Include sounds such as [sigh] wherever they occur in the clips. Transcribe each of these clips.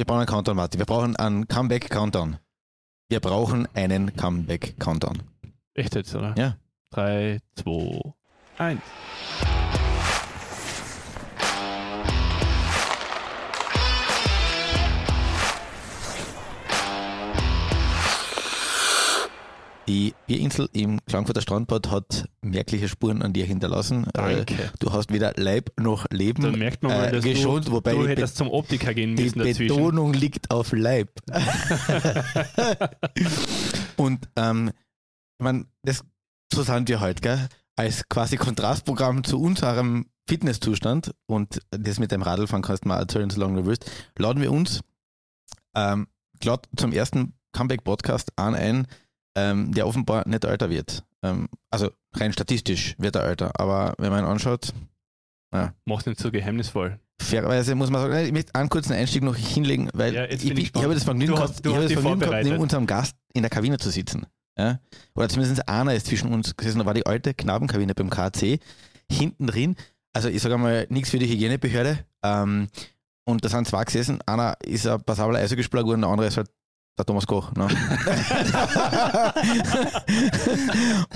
Wir brauchen einen Countdown, Martin. Wir brauchen einen Comeback-Countdown. Wir brauchen einen Comeback-Countdown. Echt jetzt, oder? Ja. 3, 2, 1. Die Bierinsel im Klagenfurter Strandbad hat merkliche Spuren an dir hinterlassen. Danke. Äh, Du hast weder Leib noch Leben Da merkt man mal, äh, dass geschont, du, wobei du die, hättest zum Optiker gehen die müssen dazwischen. Betonung liegt auf Leib. [laughs] Und ähm, ich das, so sind wir heute, gell? Als quasi Kontrastprogramm zu unserem Fitnesszustand und das mit dem Radlfahren kannst du mal erzählen, solange du willst, laden wir uns ähm, glatt zum ersten Comeback-Podcast an ein, ähm, der offenbar nicht älter wird. Ähm, also rein statistisch wird er älter, aber wenn man ihn anschaut, Mach's nicht so geheimnisvoll. fairerweise muss man sagen, ich möchte einen kurzen Einstieg noch hinlegen, weil Ja, ich, ich ich, habe das Vergnügen gehabt, hast- ich habe das Vergnügen gehabt, neben unserem Gast in der Kabine zu sitzen. Ja? Oder zumindest einer ist zwischen uns gesessen, da war die alte Knabenkabine beim KC, hinten drin, also ich sage mal, nichts für die Hygienebehörde. Ähm, und da sind zwei gesessen, einer ist ein passabler Eishockeyspieler geworden, der andere ist halt der Thomas Koch. Ne? [laughs]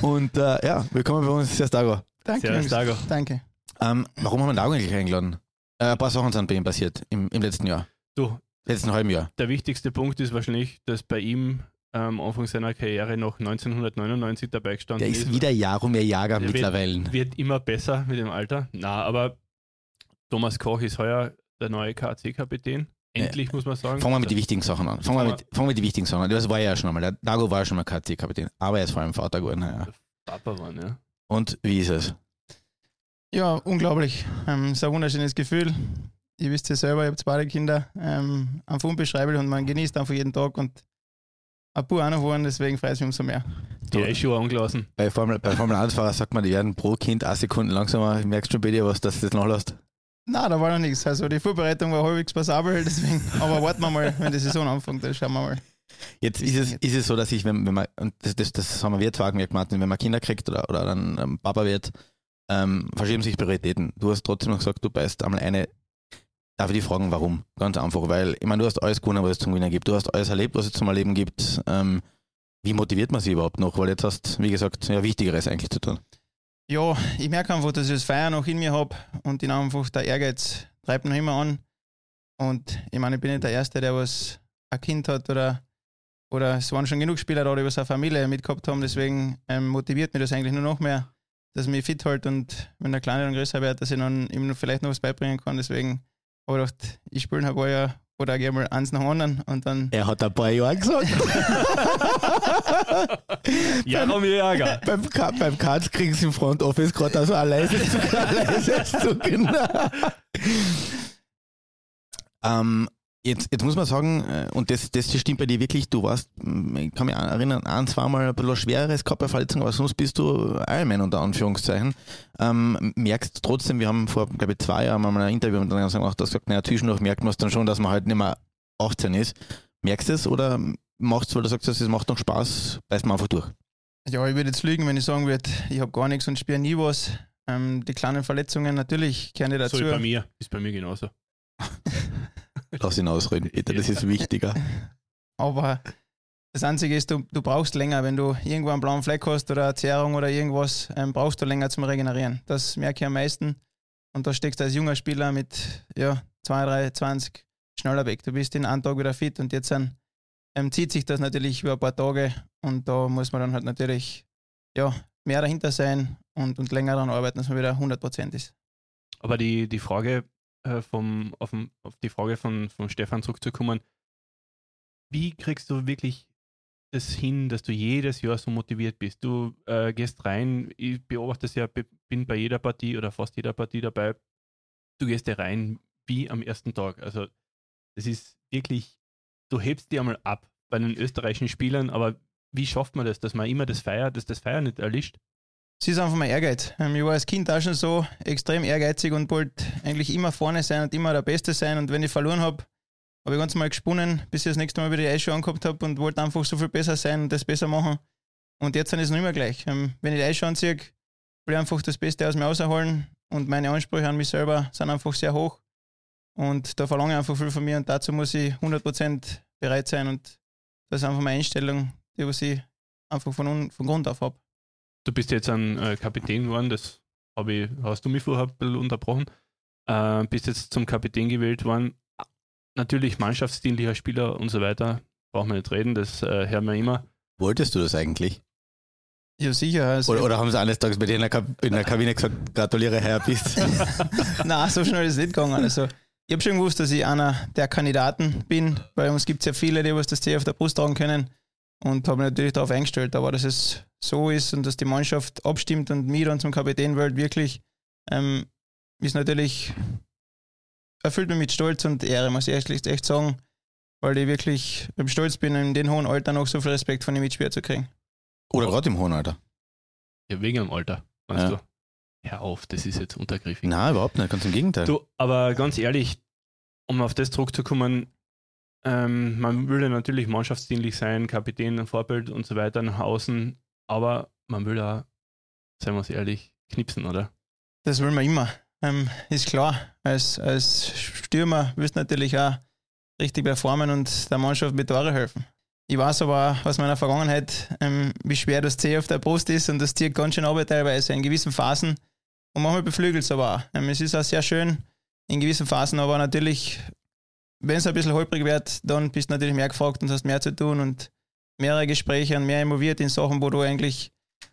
und äh, ja, willkommen bei uns, Servus Dago. Danke, Servus. Dago. Danke. Ähm, warum haben wir Dago eigentlich eingeladen? Äh, ein paar Sachen sind bei ihm passiert im, im letzten Jahr, Du, letzten halben Jahr. der wichtigste Punkt ist wahrscheinlich, dass bei ihm am Anfang seiner Karriere noch 1999 dabei gestanden Der ist wieder Jaromir Jager wird- mittlerweile. Wird immer besser mit dem Alter. Na, aber Thomas Koch ist heuer der neue KC-Kapitän. Endlich, muss man sagen. Fangen wir mit den wichtigen Sachen an. Fangen wir mit, fangen wir mit den wichtigen Sachen an. Das war ja schon einmal. Der Dago war ja schon mal KC-Kapitän. Aber er ist vor allem Vater geworden. Ja. Papa waren, ja. Und wie ist es? Ja, unglaublich. Ähm, ist ein wunderschönes Gefühl. Ihr wisst ja selber, ich habe zwei Kinder. Ähm, einfach unbeschreiblich und man genießt einfach jeden Tag und ein paar auch noch waren, deswegen freut es mich umso mehr. Die Du- Eisschuhe angelassen. Bei Formel, bei Formel 1-Fahrer sagt man, die werden pro Kind eine Sekunde langsamer. Merkst du schon bei dir was, dass du das nachlässt? Na, da war noch nichts. Also die Vorbereitung war halbwegs passabel, deswegen, aber warten wir mal, wenn die Saison anfängt, dann schauen wir mal. Jetzt ist es, ist es so, dass ich, wenn, wenn man, und das, das, das haben wir zwar gemerkt, Martin, wenn man Kinder kriegt oder, oder dann ähm, Papa wird, ähm, verschieben sich Prioritäten. Du hast trotzdem noch gesagt, du beißt einmal eine. Darf ich dich fragen, warum? Ganz einfach, weil, ich meine, du hast alles gewonnen, was es zum Gewinnen gibt. Du hast alles erlebt, was es zum Erleben gibt. Ähm, wie motiviert man sich überhaupt noch? Weil jetzt hast, wie gesagt, ja, Wichtigeres eigentlich zu tun. Ja, ich merke einfach, dass ich das Feier noch in mir habe und ich einfach der Ehrgeiz treibt noch immer an. Und ich meine, ich bin nicht der Erste, der was ein Kind hat oder, oder es waren schon genug Spieler da, die was eine Familie mitgehabt haben. Deswegen ähm, motiviert mich das eigentlich nur noch mehr, dass ich mich fit halte und wenn der Kleine dann größer wird, dass ich dann ihm vielleicht noch was beibringen kann. Deswegen habe ich gedacht, ich spiele ein paar Jahre oder gehe mal eins nach anderen und dann Er hat ein paar Jahre gesagt. [laughs] Jaromir Jager. [laughs] beim, beim Cards kriegen sie im Front Office gerade also ein leises Zucken. [laughs] Ein leises Zucken. ähm, jetzt, jetzt muss man sagen, äh, und das, das stimmt bei dir wirklich, du warst, mm, ich kann mich an- erinnern, ein, zweimal ein bisschen schwereres Körperverletzung, aber sonst bist du Ironman unter Anführungszeichen. Ähm, merkst trotzdem, wir haben vor, glaube ich, zwei Jahren mal ein Interview gemacht, dass gesagt, naja, zwischendurch merkt man es dann schon, dass man halt nicht mehr 18 ist. Merkst du es oder machst du, weil du sagst, es macht noch Spaß, beißt man einfach durch? Ja, ich würde jetzt lügen, wenn ich sagen würde, ich habe gar nichts und spiele nie was. Ähm, die kleinen Verletzungen, natürlich die dazu. So wie bei mir. Ist bei mir genauso. [laughs] Lass ihn ausreden, bitte, das ist wichtiger. Aber das Einzige ist, du, du brauchst länger. Wenn du irgendwo einen blauen Fleck hast oder eine Zerrung oder irgendwas, ähm, brauchst du länger zum Regenerieren. Das merke ich am meisten. Und da steckst du als junger Spieler mit ja, 2, 3, 20 schneller weg. Du bist in einem Tag wieder fit und jetzt dann, ähm, zieht sich das natürlich über ein paar Tage und da muss man dann halt natürlich ja, mehr dahinter sein und, und länger daran arbeiten, dass man wieder 100% ist. Aber die, die Frage äh, vom, auf, dem, auf die Frage von, von Stefan zurückzukommen, wie kriegst du wirklich das hin, dass du jedes Jahr so motiviert bist? Du äh, gehst rein, ich beobachte es ja, bin bei jeder Partie oder fast jeder Partie dabei. Du gehst da rein wie am ersten Tag. Also das ist wirklich, du hebst die einmal ab bei den österreichischen Spielern, aber wie schafft man das, dass man immer das Feier, dass das Feier nicht erlischt? Es ist einfach mein Ehrgeiz. Ähm, Ich war als Kind auch schon so extrem ehrgeizig und wollte eigentlich immer vorne sein und immer der Beste sein. Und wenn ich verloren habe, habe ich ganz mal gesponnen, bis ich das nächste Mal wieder die Eisschuhe angehabt habe und wollte einfach so viel besser sein und das besser machen. Und jetzt ist es noch immer gleich. Ähm, Wenn ich die Eisschuhe anziehe, will ich einfach das Beste aus mir rausholen und meine Ansprüche an mich selber sind einfach sehr hoch. Und da verlange ich einfach viel von mir und dazu muss ich 100% bereit sein und das ist einfach meine Einstellung, die ich einfach von, von Grund auf habe. Du bist jetzt ein äh, Kapitän geworden, das ich, hast du mich vorher ein bisschen unterbrochen. Äh, bist jetzt zum Kapitän gewählt worden. Natürlich mannschaftsdienlicher Spieler und so weiter, brauchen wir nicht reden, das äh, hören wir immer. Wolltest du das eigentlich? Ja, sicher. Also oder, oder, haben sie eines Tages bei dir in der, Kab in der Kabine gesagt, gratuliere, Herr, bist [laughs] Nein, so schnell ist es nicht gegangen. Also, ich habe schon gewusst, dass ich einer der Kandidaten bin. Bei uns gibt es ja viele, die was das C auf der Brust tragen können. Und habe mich natürlich darauf eingestellt. Aber dass es so ist und dass die Mannschaft abstimmt und mich dann zum Kapitän wählt, wirklich, ähm, ist natürlich, erfüllt mich mit Stolz und Ehre, muss ich echt, echt sagen. Weil ich wirklich stolz bin, in dem hohen Alter noch so viel Respekt von den Mitspielern zu kriegen. Oder gerade im hohen Alter. Ja, wegen dem Alter, meinst ja. du? Hör auf, das ist jetzt untergriffig. Nein, überhaupt nicht, ganz im Gegenteil. Du, aber ganz ehrlich, um auf das zurückzukommen, ähm, man würde natürlich mannschaftsdienlich sein, Kapitän, Vorbild und so weiter nach außen, aber man will auch, seien wir uns ehrlich, knipsen, oder? Das will man immer. Ähm, ist klar, als, als Stürmer willst du natürlich auch richtig performen und der Mannschaft mit Tore helfen. Ich weiß aber aus meiner Vergangenheit, ähm, wie schwer das C auf der Brust ist und das zieht ganz schön ab teilweise in gewissen Phasen. Und manchmal beflügelt es aber auch. Ähm, es ist auch sehr schön in gewissen Phasen, aber natürlich, wenn es ein bisschen holprig wird, dann bist du natürlich mehr gefragt und hast mehr zu tun und mehrere Gespräche und mehr involviert in Sachen, wo du eigentlich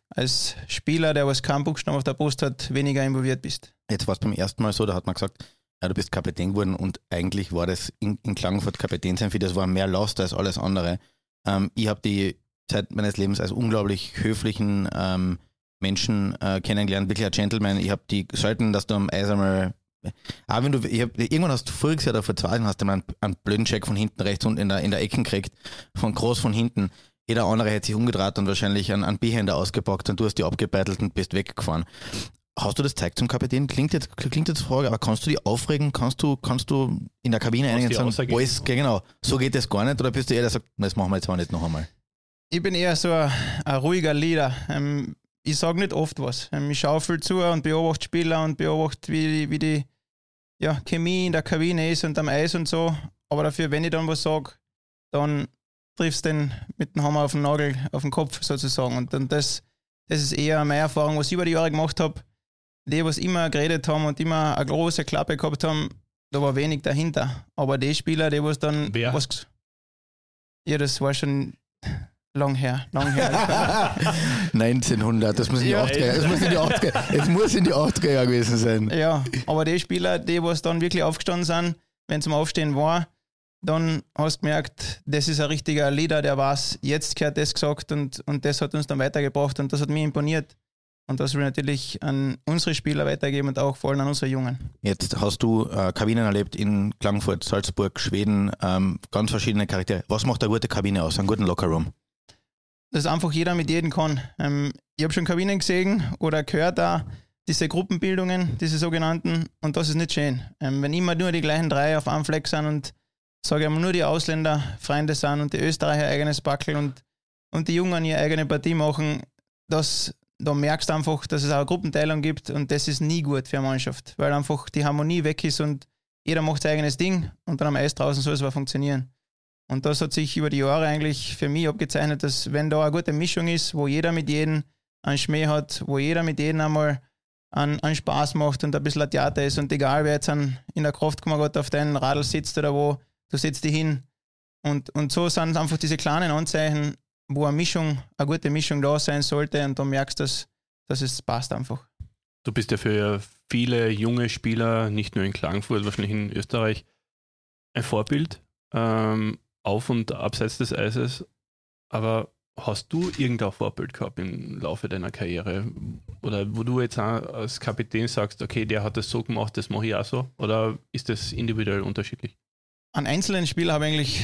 als Spieler, der was keinen Buchstaben auf der Brust hat, weniger involviert bist. Jetzt war es beim ersten Mal so, da hat man gesagt, ja, du bist Kapitän geworden und eigentlich war das in, in Klagenfurt Kapitän sein für das war mehr Last als alles andere. Ähm, ich habe die Zeit meines Lebens als unglaublich höflichen ähm, Menschen äh, kennengelernt, wirklich ein Gentleman. Ich habe die selten, dass du am Eis einmal auch wenn du, hab, irgendwann hast du voriges Jahr oder vor zwei Jahren hast du mal einen, einen blöden Check von hinten rechts und in der, in der Ecken gekriegt, von groß von hinten. Jeder andere hätte sich umgedreht und wahrscheinlich einen, einen Behänder ausgepackt und du hast die abgebeitelt und bist weggefahren. Hast du das Zeug zum Kapitän? Klingt jetzt, klingt jetzt Frage, aber kannst du die aufregen? Kannst du, kannst du in der Kabine einigen und sagen, Boys, genau, so geht das gar nicht? Oder bist du eher der, der sagt, das machen wir jetzt mal nicht noch einmal? Ich bin eher so ein, ein ruhiger Leader. Ähm, ich sage nicht oft was. Ähm, ich schaue viel zu und beobachte Spieler und beobachte, wie, wie die ja, Chemie in der Kabine ist und am Eis und so. Aber dafür, wenn ich dann was sage, dann triffst du den mit dem Hammer auf den Nagel, auf den Kopf sozusagen. Und, und das, das ist eher meine Erfahrung, was ich über die Jahre gemacht habe die, was immer geredet haben und immer eine große Klappe gehabt haben, da war wenig dahinter. Aber die Spieler, die was dann. Wer? Was, ja, das war schon lang her. Lang her. [laughs] [laughs] 1900, das muss in die ja, 80er, das muss in die 80er, es muss in die 80er Jahre gewesen sein. Ja, aber die Spieler, die was dann wirklich aufgestanden sind, wenn es zum Aufstehen war, dann hast du gemerkt, das ist ein richtiger Leader, der weiß, jetzt gehört das gesagt und, und das hat uns dann weitergebracht und das hat mich imponiert. Und das will ich natürlich an unsere Spieler weitergeben und auch vor allem an unsere Jungen. Jetzt hast du äh, Kabinen erlebt in Klagenfurt, Salzburg, Schweden, ähm, ganz verschiedene Charaktere. Was macht eine gute Kabine aus, einen guten Lockerroom? Dass einfach jeder mit jedem kann. Ähm, ich habe schon Kabinen gesehen oder gehört da diese Gruppenbildungen, diese sogenannten, und das ist nicht schön. Ähm, wenn immer nur die gleichen drei auf einem Fleck sind und sage ich mal nur die Ausländer Freunde sind und die Österreicher eigenes Backel und, und die Jungen ihre eigene Partie machen, das da merkst du einfach, dass es auch eine Gruppenteilung gibt und das ist nie gut für eine Mannschaft, weil einfach die Harmonie weg ist und jeder macht sein eigenes Ding und dann am Eis draußen soll es aber funktionieren. Und das hat sich über die Jahre eigentlich für mich abgezeichnet, dass wenn da eine gute Mischung ist, wo jeder mit jedem einen Schmäh hat, wo jeder mit jedem einmal einen, einen Spaß macht und ein bisschen ein Theater ist und egal wer jetzt in der Kraftkammer auf deinem Radl sitzt oder wo, du setzt dich hin. Und, und so sind einfach diese kleinen Anzeichen, wo eine Mischung, eine gute Mischung da sein sollte und du merkst, dass, dass es passt einfach. Du bist ja für viele junge Spieler, nicht nur in Klagenfurt, wahrscheinlich in Österreich, ein Vorbild ähm, auf und abseits des Eises. Aber hast du irgendein Vorbild gehabt im Laufe deiner Karriere? Oder wo du jetzt als Kapitän sagst, okay, der hat das so gemacht, das mache ich auch so? Oder ist das individuell unterschiedlich? An einzelnen Spielen habe ich eigentlich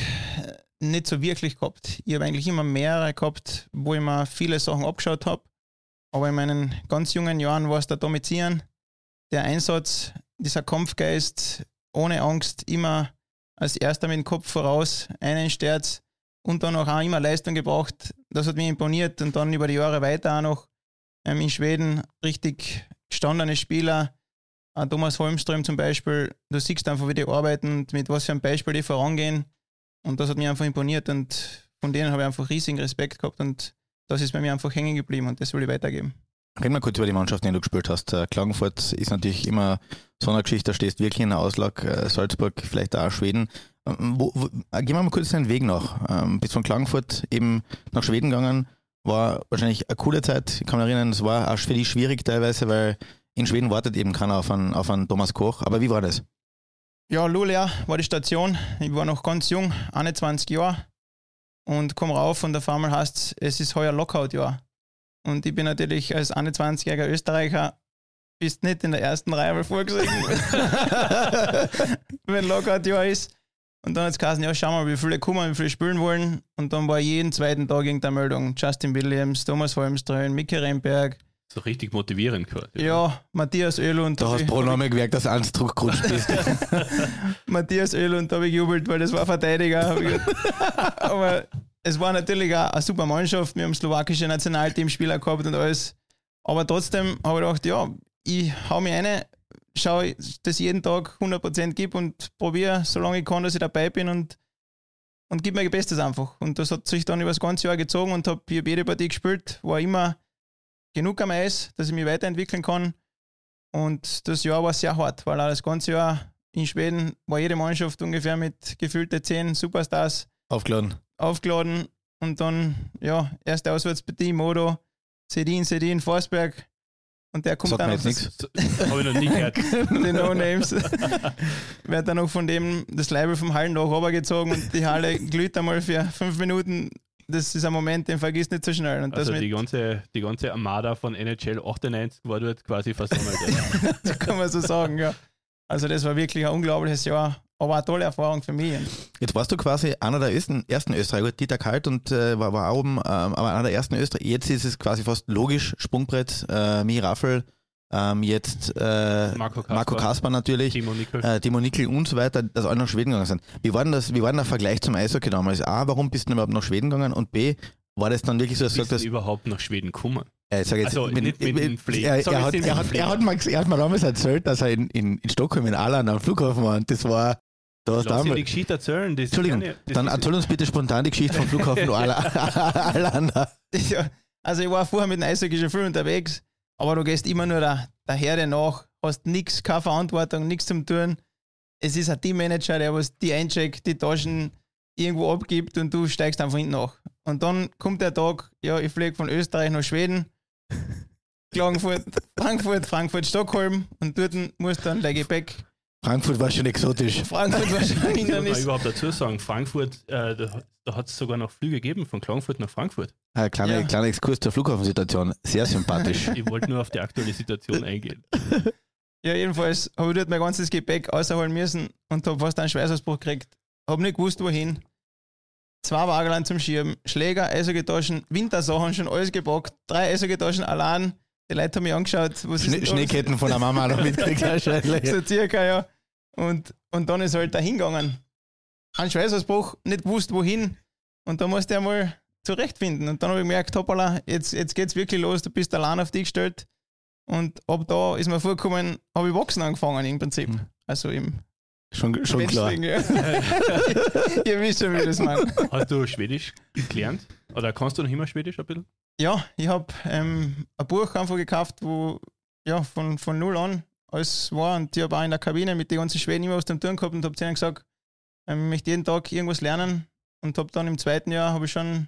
nicht so wirklich gehabt. Ich habe eigentlich immer mehrere gehabt, wo ich mir viele Sachen abgeschaut habe. Aber in meinen ganz jungen Jahren war es der Domizieren, der Einsatz, dieser Kampfgeist, ohne Angst, immer als erster mit dem Kopf voraus, einen Sterz und dann auch, immer Leistung gebracht. Das hat mich imponiert und dann über die Jahre weiter auch noch ähm, in Schweden richtig gestandene Spieler, Auch Thomas Holmström zum Beispiel, du siehst einfach, wie die arbeiten und mit was für einem Beispiel die vorangehen. Und das hat mir einfach imponiert und von denen habe ich einfach riesigen Respekt gehabt und das ist bei mir einfach hängen geblieben und das will ich weitergeben. Reden wir kurz über die Mannschaft, die du gespielt hast. Äh, Klagenfurt ist natürlich immer so eine Geschichte, da stehst wirklich in der Auslag, äh, Salzburg, vielleicht auch Schweden. Ähm, wo, wo, äh, gehen wir mal kurz deinen Weg nach. Ähm, bist von Klagenfurt eben nach Schweden gegangen, war wahrscheinlich eine coole Zeit. Ich kann mich erinnern, es war auch für dich schwierig teilweise, weil in Schweden wartet eben keiner auf einen, auf einen Thomas Koch. Aber wie war das? Ja, Luleå war die Station. Ich war noch ganz jung, 21 Jahre. Und komme rauf und auf einmal heißt es, ist heuer Lockout-Jahr. Und ich bin natürlich als 21-jähriger Österreicher bist nicht in der ersten Reihe mal vorgesehen, [laughs] wenn Lockout-Jahr ist. Und dann hat es geheißen, ja, schauen wir mal, wie viele kommen, wie viele spielen wollen. Und dann war jeden zweiten Tag irgendeine Meldung. Justin Williams, Thomas Holmström, Miki Remberg. So richtig motivierend gehört. Ja, Matthias Öhlund. Da hast du pro Name gemerkt, dass du eins zurückgerutscht bist. [laughs] Matthias Öhlund habe ich jubelt, weil das war Verteidiger. [laughs] Aber es war natürlich auch eine super Mannschaft. Wir haben slowakische Nationalteamspieler gehabt und alles. Aber trotzdem habe ich gedacht, ja, ich hau mich rein, schaue, dass ich jeden Tag 100% gebe und probiere, solange ich kann, dass ich dabei bin und, und gebe mein Bestes einfach. Und das hat sich dann über das ganze Jahr gezogen und habe hier jede Partie gespielt, war immer genug am Eis, dass ich mich weiterentwickeln kann. Und das Jahr war sehr hart, weil auch das ganze Jahr in Schweden war jede Mannschaft ungefähr mit gefühlte zehn Superstars aufgeladen. Aufgeladen und dann, ja, erste Auswärtspartie, Modo, Sedin, Sedin, Forsberg. Und der kommt Sagt dann mir jetzt nichts. [laughs] Habe ich noch nie gehört. [laughs] die No-Names. [laughs] Wird dann noch von dem das Leibel vom Hallendach runtergezogen und die Halle glüht einmal für fünf Minuten. Das ist ein Moment, den vergisst nicht so schnell. Und Also das die ganze, die ganze Armada von NHL 98 war dort quasi versammelt. ja. kann man so sagen, ja. Also das war wirklich ein unglaubliches Jahr, aber eine tolle Erfahrung für mich. Jetzt warst du quasi einer der ersten, ersten Österreicher, Gut, Dieter Kalt und äh, war, war auch oben, ähm, aber einer der ersten Österreicher. Jetzt ist es quasi fast logisch, Sprungbrett, äh, Mi Raffel, ähm, jetzt äh, Marco Kasper, Marco Kasper natürlich, Timo Nickel. äh, Timo Nickel und so weiter, dass alle nach Schweden gegangen sind. Wie war denn, das, wie war denn der Vergleich zum Eishockey damals? A, warum bist du überhaupt nach Schweden gegangen? Und B, war das dann wirklich so, dass du Bist gesagt du hast, überhaupt nach Schweden gekommen? äh, jetzt, Also, nicht mit dem er, er, hat, nicht mit er, dem hat, Fliegen. er, hat mal, er hat mir damals erzählt, dass er in, in, in Stockholm in Alan am Flughafen war und das war, da hast du Lass dir die Geschichte erzählen. Das Entschuldigung, ich- das dann ist- erzähl uns bitte spontan die Geschichte vom Flughafen [laughs] Alan. Ja, also ich war vorher mit dem Eishockey schon viel unterwegs, aber du gehst immer nur der, der Herde nach, hast nichts, keine Verantwortung, nichts zum tun. Es ist ein Teammanager, der was die eincheckt, die Taschen irgendwo abgibt und du steigst einfach hinten nach. Und dann kommt der Tag, ja, ich fliege von Österreich nach Schweden, Klagenfurt, Frankfurt, Frankfurt, Stockholm und dort musst du dann dein Gepäck. Frankfurt war schon exotisch. Frankfurt war schon [laughs] ein muss man Hindernis. überhaupt dazu sagen, Frankfurt, äh, da, da hat es sogar noch Flüge gegeben von Klagenfurt nach Frankfurt. Ein kleiner, Ja. kleiner Exkurs zur Flughafensituation. Sehr sympathisch. [laughs] Ich wollte nur auf die aktuelle Situation [laughs] eingehen. Ja, jedenfalls habe ich dort mein ganzes Gepäck außerholen müssen und habe fast einen Schweißausbruch gekriegt. Habe nicht gewusst, wohin. Zwei Wagen zum Schieben, Schläger, Eishockeytaschen, Wintersachen, schon alles gepackt. Drei Eishockeytaschen allein. Die Leute haben mich angeschaut. Was Schne? Schneeketten von der Mama noch mitgekriegt wahrscheinlich. So circa, ja. Und, und dann ist er halt da hingegangen. Ein Schweißausbruch, nicht gewusst, wohin. Und da musste er mal zurechtfinden. Und dann habe ich gemerkt, hoppala, jetzt, jetzt geht's wirklich los, du bist allein auf dich gestellt. Und ab da ist mir vorgekommen, habe ich Wachsen angefangen im Prinzip. Hm. Also im Schon, schon klar. Wrestling, ja. [laughs] Ihr wisst schon, wie das meine. Hast du Schwedisch gelernt? Oder kannst du noch immer Schwedisch ein bisschen? Ja, ich habe ähm, ein Buch einfach gekauft, wo ja von, von null an alles war. Und ich habe auch in der Kabine mit den ganzen Schweden immer was zum Tun gehabt und habe zu ihnen gesagt, ähm, ich möchte jeden Tag irgendwas lernen. Und habe dann im zweiten Jahr habe ich schon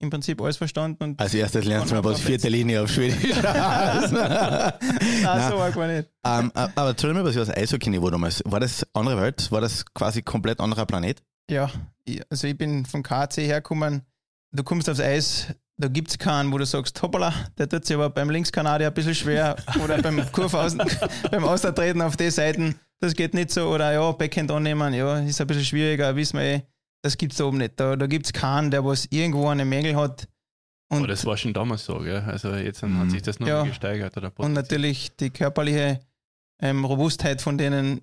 im Prinzip alles verstanden. Und Als erstes lernst du mal was vierte Linie auf Schwedisch. [laughs] Nein, [laughs] so arg war nicht. ähm, aber erzähl mir was über das Eishockey-Niveau damals. War das andere Welt? War das quasi komplett anderer Planet? Ja, ich, also ich bin vom KC hergekommen. Du kommst aufs Eis, da gibt es keinen, wo du sagst, hoppala, der tut sich aber beim Linkskanadier ein bisschen schwer [laughs] oder beim Kurvaußen, beim Außertreten auf die Seiten, das geht nicht so. Oder ja, Backhand annehmen, ja, ist ein bisschen schwieriger, wissen wir eh. Das gibt es da oben nicht. Da, da gibt es keinen, der was irgendwo eine Mängel hat. Und, Aber das war schon damals so, gell? Also jetzt Mhm. hat sich das noch Ja. gesteigert. Oder und natürlich die körperliche ähm, Robustheit von denen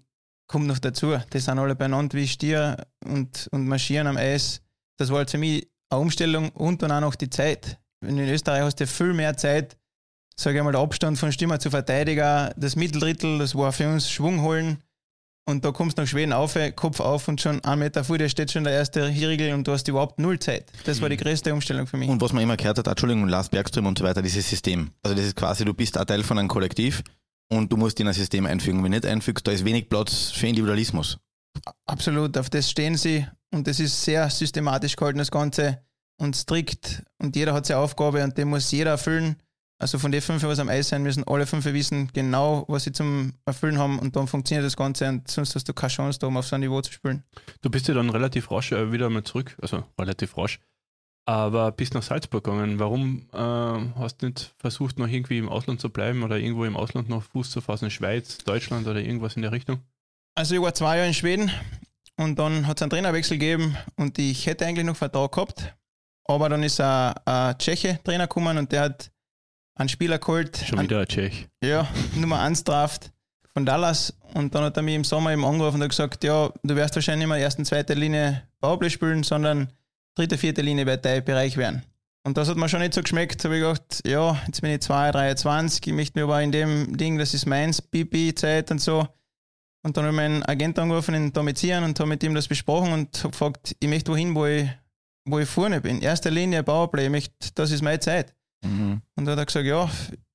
kommt noch dazu. Die sind alle beieinander wie Stier und, und marschieren am Eis. Das war halt für mich eine Umstellung und dann auch noch die Zeit. In Österreich hast du viel mehr Zeit sage ich mal, der Abstand von Stürmer zu Verteidiger, das Mitteldrittel, das war für uns Schwung holen. Und da kommst du nach Schweden auf, Kopf auf und schon einen Meter vor dir steht schon der erste Riegel und du hast überhaupt null Zeit. Das war die größte Umstellung für mich. Und was man immer gehört hat, Entschuldigung, Lars Bergström und so weiter, dieses System. Also das ist quasi, du bist ein Teil von einem Kollektiv und du musst in ein System einfügen. Wenn du nicht einfügst, da ist wenig Platz für Individualismus. Absolut, auf das stehen sie und das ist sehr systematisch gehalten, das Ganze und strikt und jeder hat seine Aufgabe und den muss jeder erfüllen. Also von den fünf, was am Eis sein müssen, alle fünf wissen genau, was sie zum Erfüllen haben und dann funktioniert das Ganze und sonst hast du keine Chance, da um auf so ein Niveau zu spielen. Du bist ja dann relativ rasch äh, wieder mal zurück, also relativ rasch, aber bist nach Salzburg gegangen. Warum äh, hast du nicht versucht, noch irgendwie im Ausland zu bleiben oder irgendwo im Ausland noch Fuß zu fassen, Schweiz, Deutschland oder irgendwas in der Richtung? Also ich war zwei Jahre in Schweden und dann hat es einen Trainerwechsel gegeben und ich hätte eigentlich noch Vertrag gehabt, aber dann ist ein, ein Tscheche Trainer gekommen und der hat einen Spieler geholt. Schon wieder ein Tschech. Ja, Nummer 1 Draft von Dallas. Und dann hat er mich im Sommer eben angerufen und hat gesagt, ja, du wirst wahrscheinlich nicht mehr erste, zweite Linie Powerplay spielen, sondern dritte, vierte Linie wird dein Bereich werden. Und das hat mir schon nicht so geschmeckt. Da habe ich gedacht, ja, jetzt bin ich 2, 23, ich möchte mir aber in dem Ding, das ist meins, BP-Zeit und so. Und dann habe ich meinen Agent angerufen in Domitieren und habe mit ihm das besprochen und habe gefragt, ich möchte wohin, wo ich, wo ich vorne bin. Erster Linie Powerplay, ich möchte, das ist meine Zeit. Mhm. Und dann hat er gesagt, ja,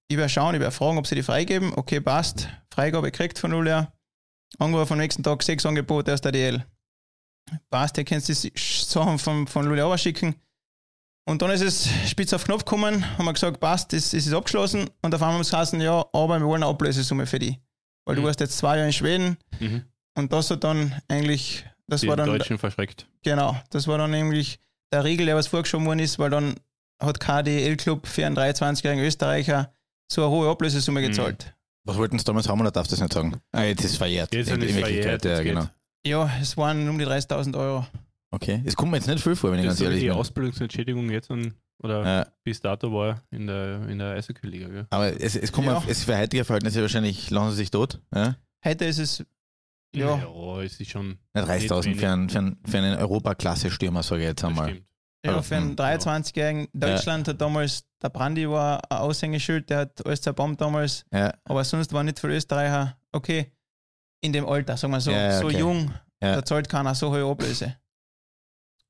ich werde schauen, ich werde fragen, ob sie die freigeben. Okay, passt. Freigabe gekriegt von null her. Angerufen am nächsten Tag sechs Angebote aus der DL. Passt, ihr könnt die Sachen von, von Luleå schicken. Und dann ist es spitz auf Knopf gekommen, haben wir gesagt, passt, es, ist abgeschlossen. Und auf einmal haben sie heißen, ja, aber wir wollen eine Ablösesumme für die. Weil mhm. du warst jetzt zwei Jahre in Schweden. Mhm. Und das hat dann eigentlich, das die war dann. Deutschen verschreckt. Genau, das war dann nämlich der Riegel, der was vorgeschoben worden ist, weil dann hat KDL-Club für einen 23-jährigen Österreicher so eine hohe Ablösesumme mhm. gezahlt. Was wollten sie damals haben oder darfst du das nicht sagen? Ah, jetzt ist es verjährt. Jetzt in, in Wirklichkeit, ja, genau. Ja, es waren um die 30.000 Euro. Okay, es kommt mir jetzt nicht viel vor, wenn ich das ganz ehrlich die bin. Ausbildungsentschädigung jetzt an, oder Ja. bis dato war in der, in der Eishockey-Liga. gell? Aber es, es kommt Ja. mir, auf- es ist für heutige Verhältnisse wahrscheinlich, lassen sie sich tot. Ja? Heute ist es, Ja. ja, es ist schon. Nicht 30.000 wenig. für einen, für einen, für einen Europaklasse-Stürmer, sage ich jetzt Das einmal. stimmt. ja, Ja, für einen hm, 23-jährigen Deutschland hat damals, der Brandi war ein Aushängeschild, der hat alles zerbombt damals, Ja, aber sonst war nicht für Österreicher, okay, in dem Alter, sagen wir so, Ja, ja, so okay. jung, Ja. da zahlt keiner so hohe Ablöse.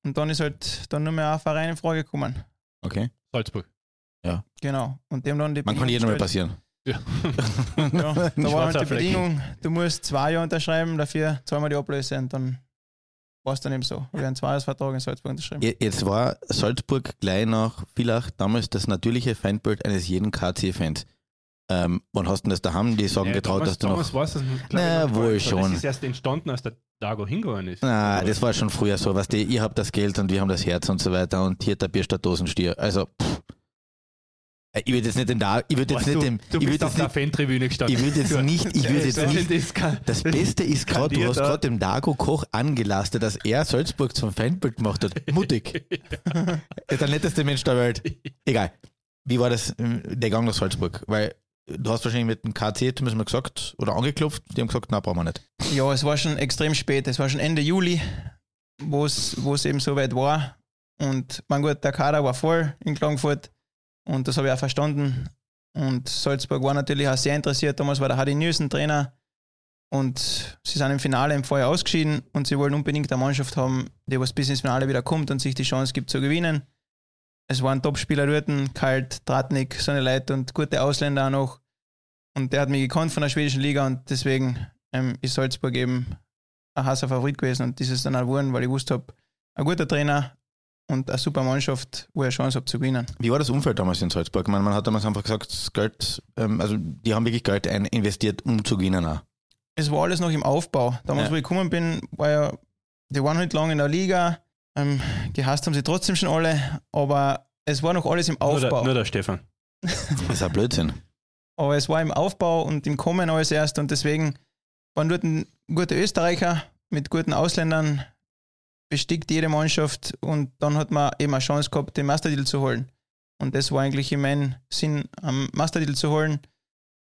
Und dann ist halt dann nur mehr ein Verein in Frage gekommen. Okay. Salzburg. Genau. Und dem dann die Man kann jedem mal passieren. Ja. [laughs] Ja, [laughs] da war halt die. Bedingung, du musst zwei Jahre unterschreiben, dafür zahlen wir die Ablöse und dann war es dann eben so. Wir haben einen Zweijahresvertrag in Salzburg unterschrieben. Je- Jetzt war Salzburg gleich nach Villach damals das natürliche Feindbild eines jeden KC-Fans. Ähm, wann hast du denn das daheim? Die sagen Ja, getraut, damals, dass du damals noch. war es das Na, wohl schon. Das ist erst entstanden, als der Dago hingegangen ist. Aber- das war schon früher so, was die, ihr habt das Geld und wir haben das Herz und so weiter und hier der Bier statt Dosenstier. Also, pff. Äh, ich würde jetzt nicht den da, ich würde jetzt Weißt nicht du, dem, du ich bist würde auf jetzt der nicht, Fan-Tribüne gestanden. ich würde jetzt nicht, ich würde jetzt nicht Das Beste ist gerade, du hast gerade dem Dago Koch angelastet, dass er Salzburg zum Feindbild gemacht hat. Mutig. Er [laughs] ist der netteste Mensch der Welt. Egal. Wie war das, ähm, der Gang nach Salzburg? Weil du hast wahrscheinlich mit dem KC zumindest mal gesagt oder angeklopft, die haben gesagt, na, brauchen wir nicht. Ja, es war schon extrem spät. Es war schon Ende Juli, wo es eben so weit war. Und mein gut, der Kader war voll in Klagenfurt und das habe ich auch verstanden. Und Salzburg war natürlich auch sehr interessiert. Damals war der Hardy Nielsen Trainer und sie sind im Finale im Vorjahr ausgeschieden und sie wollen unbedingt eine Mannschaft haben, die was bis ins Finale wieder kommt und sich die Chance gibt zu gewinnen. Es waren Top-Spieler dort, Kalt, Tratnik, so eine Leute und gute Ausländer auch noch. Und der hat mich gekannt von der schwedischen Liga und deswegen ähm, ist Salzburg eben ein heißer Favorit gewesen und ist dann auch geworden, weil ich wusste habe, ein guter Trainer und eine super Mannschaft, wo ich eine Chance habe zu gewinnen. Wie war das Umfeld damals in Salzburg? Ich meine, man hat damals einfach gesagt, das Geld, ähm, also die haben wirklich Geld ein investiert, um zu gewinnen. Auch. Es war alles noch im Aufbau. Damals, Ja. wo ich gekommen bin, war ja, die waren halt lange in der Liga, ähm, gehasst haben sie trotzdem schon alle, aber es war noch alles im Nur der, Aufbau. nur der Stefan. Das ist ein Blödsinn. Aber es war im Aufbau und im Kommen alles erst und deswegen waren dort ein guter Österreicher mit guten Ausländern, bestickt jede Mannschaft und dann hat man eben eine Chance gehabt, den Meistertitel zu holen. Und das war eigentlich in meinem Sinn, am Meistertitel zu holen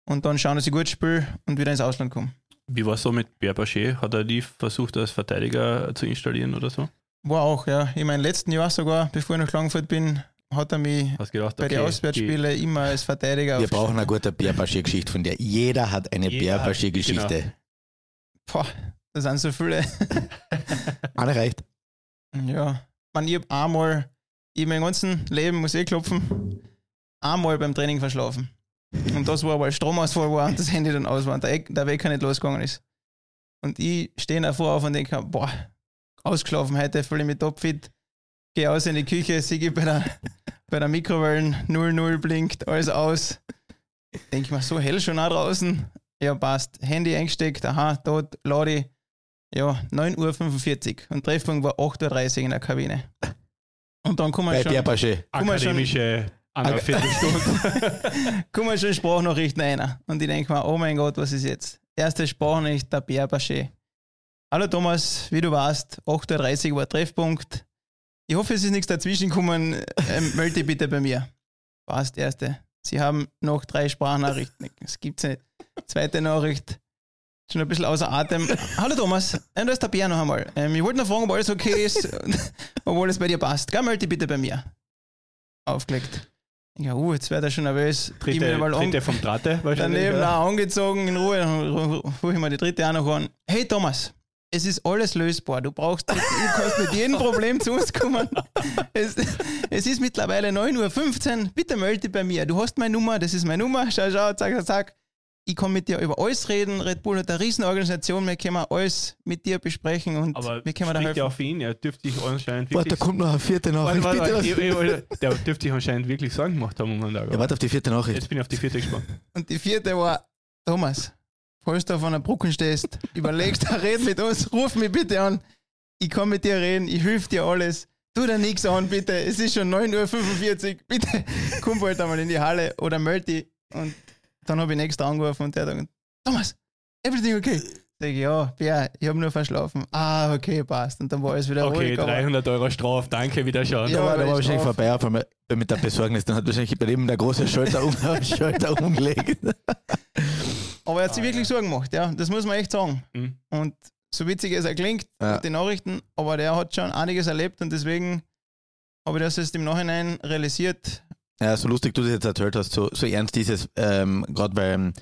und dann schauen, dass ich gut spiele und wieder ins Ausland komme. Wie war es so mit Pierre Bachet? Hat er die versucht, als Verteidiger zu installieren oder so? War auch, ja. In meinem letzten Jahr sogar, bevor ich nach Klagenfurt bin, hat er mich Hast gedacht, bei okay, den Auswärtsspielen immer als Verteidiger Wir brauchen eine gute Bärbaschee-Geschichte von dir. Jeder hat eine hat- Bärbaschee-Geschichte. Boah, das sind so viele. [laughs] Eine reicht. Ja, man, ich hab einmal, ich mein ganzen Leben, muss ich klopfen, einmal beim Training verschlafen. Und das war, weil Stromausfall war und das Handy dann aus war und der, der Wecker nicht losgegangen ist. Und ich stehe davor auf und denke, boah, ausgeschlafen heute, fühle ich mich topfit. Gehe aus in die Küche, sehe ich bei der, bei der Mikrowellen 00 blinkt, alles aus. Denke mir, so hell schon auch draußen. Ja, passt. Handy eingesteckt, aha, dort lade ich. Ja, 9.45 Uhr und Treffpunkt war 8.30 Uhr in der Kabine. Und dann kommen Bei schon, mal schon- akademische Viertelstunde. [laughs] kommen schon Sprachnachrichten rein. Und ich denke mir, oh mein Gott, was ist jetzt? Erste Sprachnachricht, der Bachet. Hallo Thomas, wie du weißt, 8.30 Uhr war Treffpunkt. Ich hoffe, es ist nichts dazwischen gekommen. Ähm, melde bitte bei mir. Passt, erste. Sie haben noch drei Sprachnachrichten. Das gibt's nicht. Zweite Nachricht. Schon ein bisschen außer Atem. Hallo Thomas, ähm, da ist der Bär noch einmal. Ähm, ich wollte noch fragen, ob alles okay ist, [laughs] ob alles bei dir passt. Gell, melde bitte bei mir. Aufgelegt. Ja, uh, jetzt wird er schon nervös. Dritte, mal dritte vom Dratte wahrscheinlich. Daneben ja. angezogen, in Ruhe, dann rufe ich mal die dritte auch noch an. Hey Thomas, es ist alles lösbar. Du brauchst nicht, du kannst mit jedem Problem zu uns kommen. Es, es ist mittlerweile 9.15 Uhr. Bitte melde dich bei mir. Du hast meine Nummer, das ist meine Nummer. Schau, schau, zack, zack, zack. Ich kann mit dir über alles reden. Red Bull hat eine Riesenorganisation. Wir können alles mit dir besprechen und Aber wir können da helfen. ja auf ihn, er dürfte sich anscheinend Warte, da wirklich... kommt noch eine vierte Nachricht. Warte, warte, wollte- der dürfte sich anscheinend wirklich Sorgen gemacht haben um. Ja, warte auf die vierte Nachricht. Jetzt bin ich auf die vierte gespannt. Und die vierte war, Thomas, falls du auf einer Brücke stehst, überlegst, [laughs] red mit uns, ruf mich bitte an. Ich kann mit dir reden, ich hilf dir alles. Tu dir nichts an, bitte. Es ist schon 9.45 Uhr. [laughs] Bitte komm bald einmal in die Halle oder melde dich. Und dann habe ich extra angerufen und der hat gesagt, Thomas, everything okay? Sag ich, ja, Bär, ich habe nur verschlafen. Ah, okay, passt. Und dann war alles wieder Okay, ruhig. aber- 300 Euro Strafe, danke, wieder schauen. Ja, da war, da war ich wahrscheinlich vorbei auf einmal mit der Besorgnis. Dann hat wahrscheinlich bei dem der große Schalter, um, [laughs] Schalter umgelegt. Aber er hat sich Ah, wirklich Sorgen gemacht, ja. Das muss man echt sagen. Mhm. Und so witzig es er klingt, Ja. mit den Nachrichten, aber der hat schon einiges erlebt und deswegen habe ich das jetzt im Nachhinein realisiert. Ja, so lustig du das jetzt erzählt hast, so, so ernst ist es, ähm, gerade weil,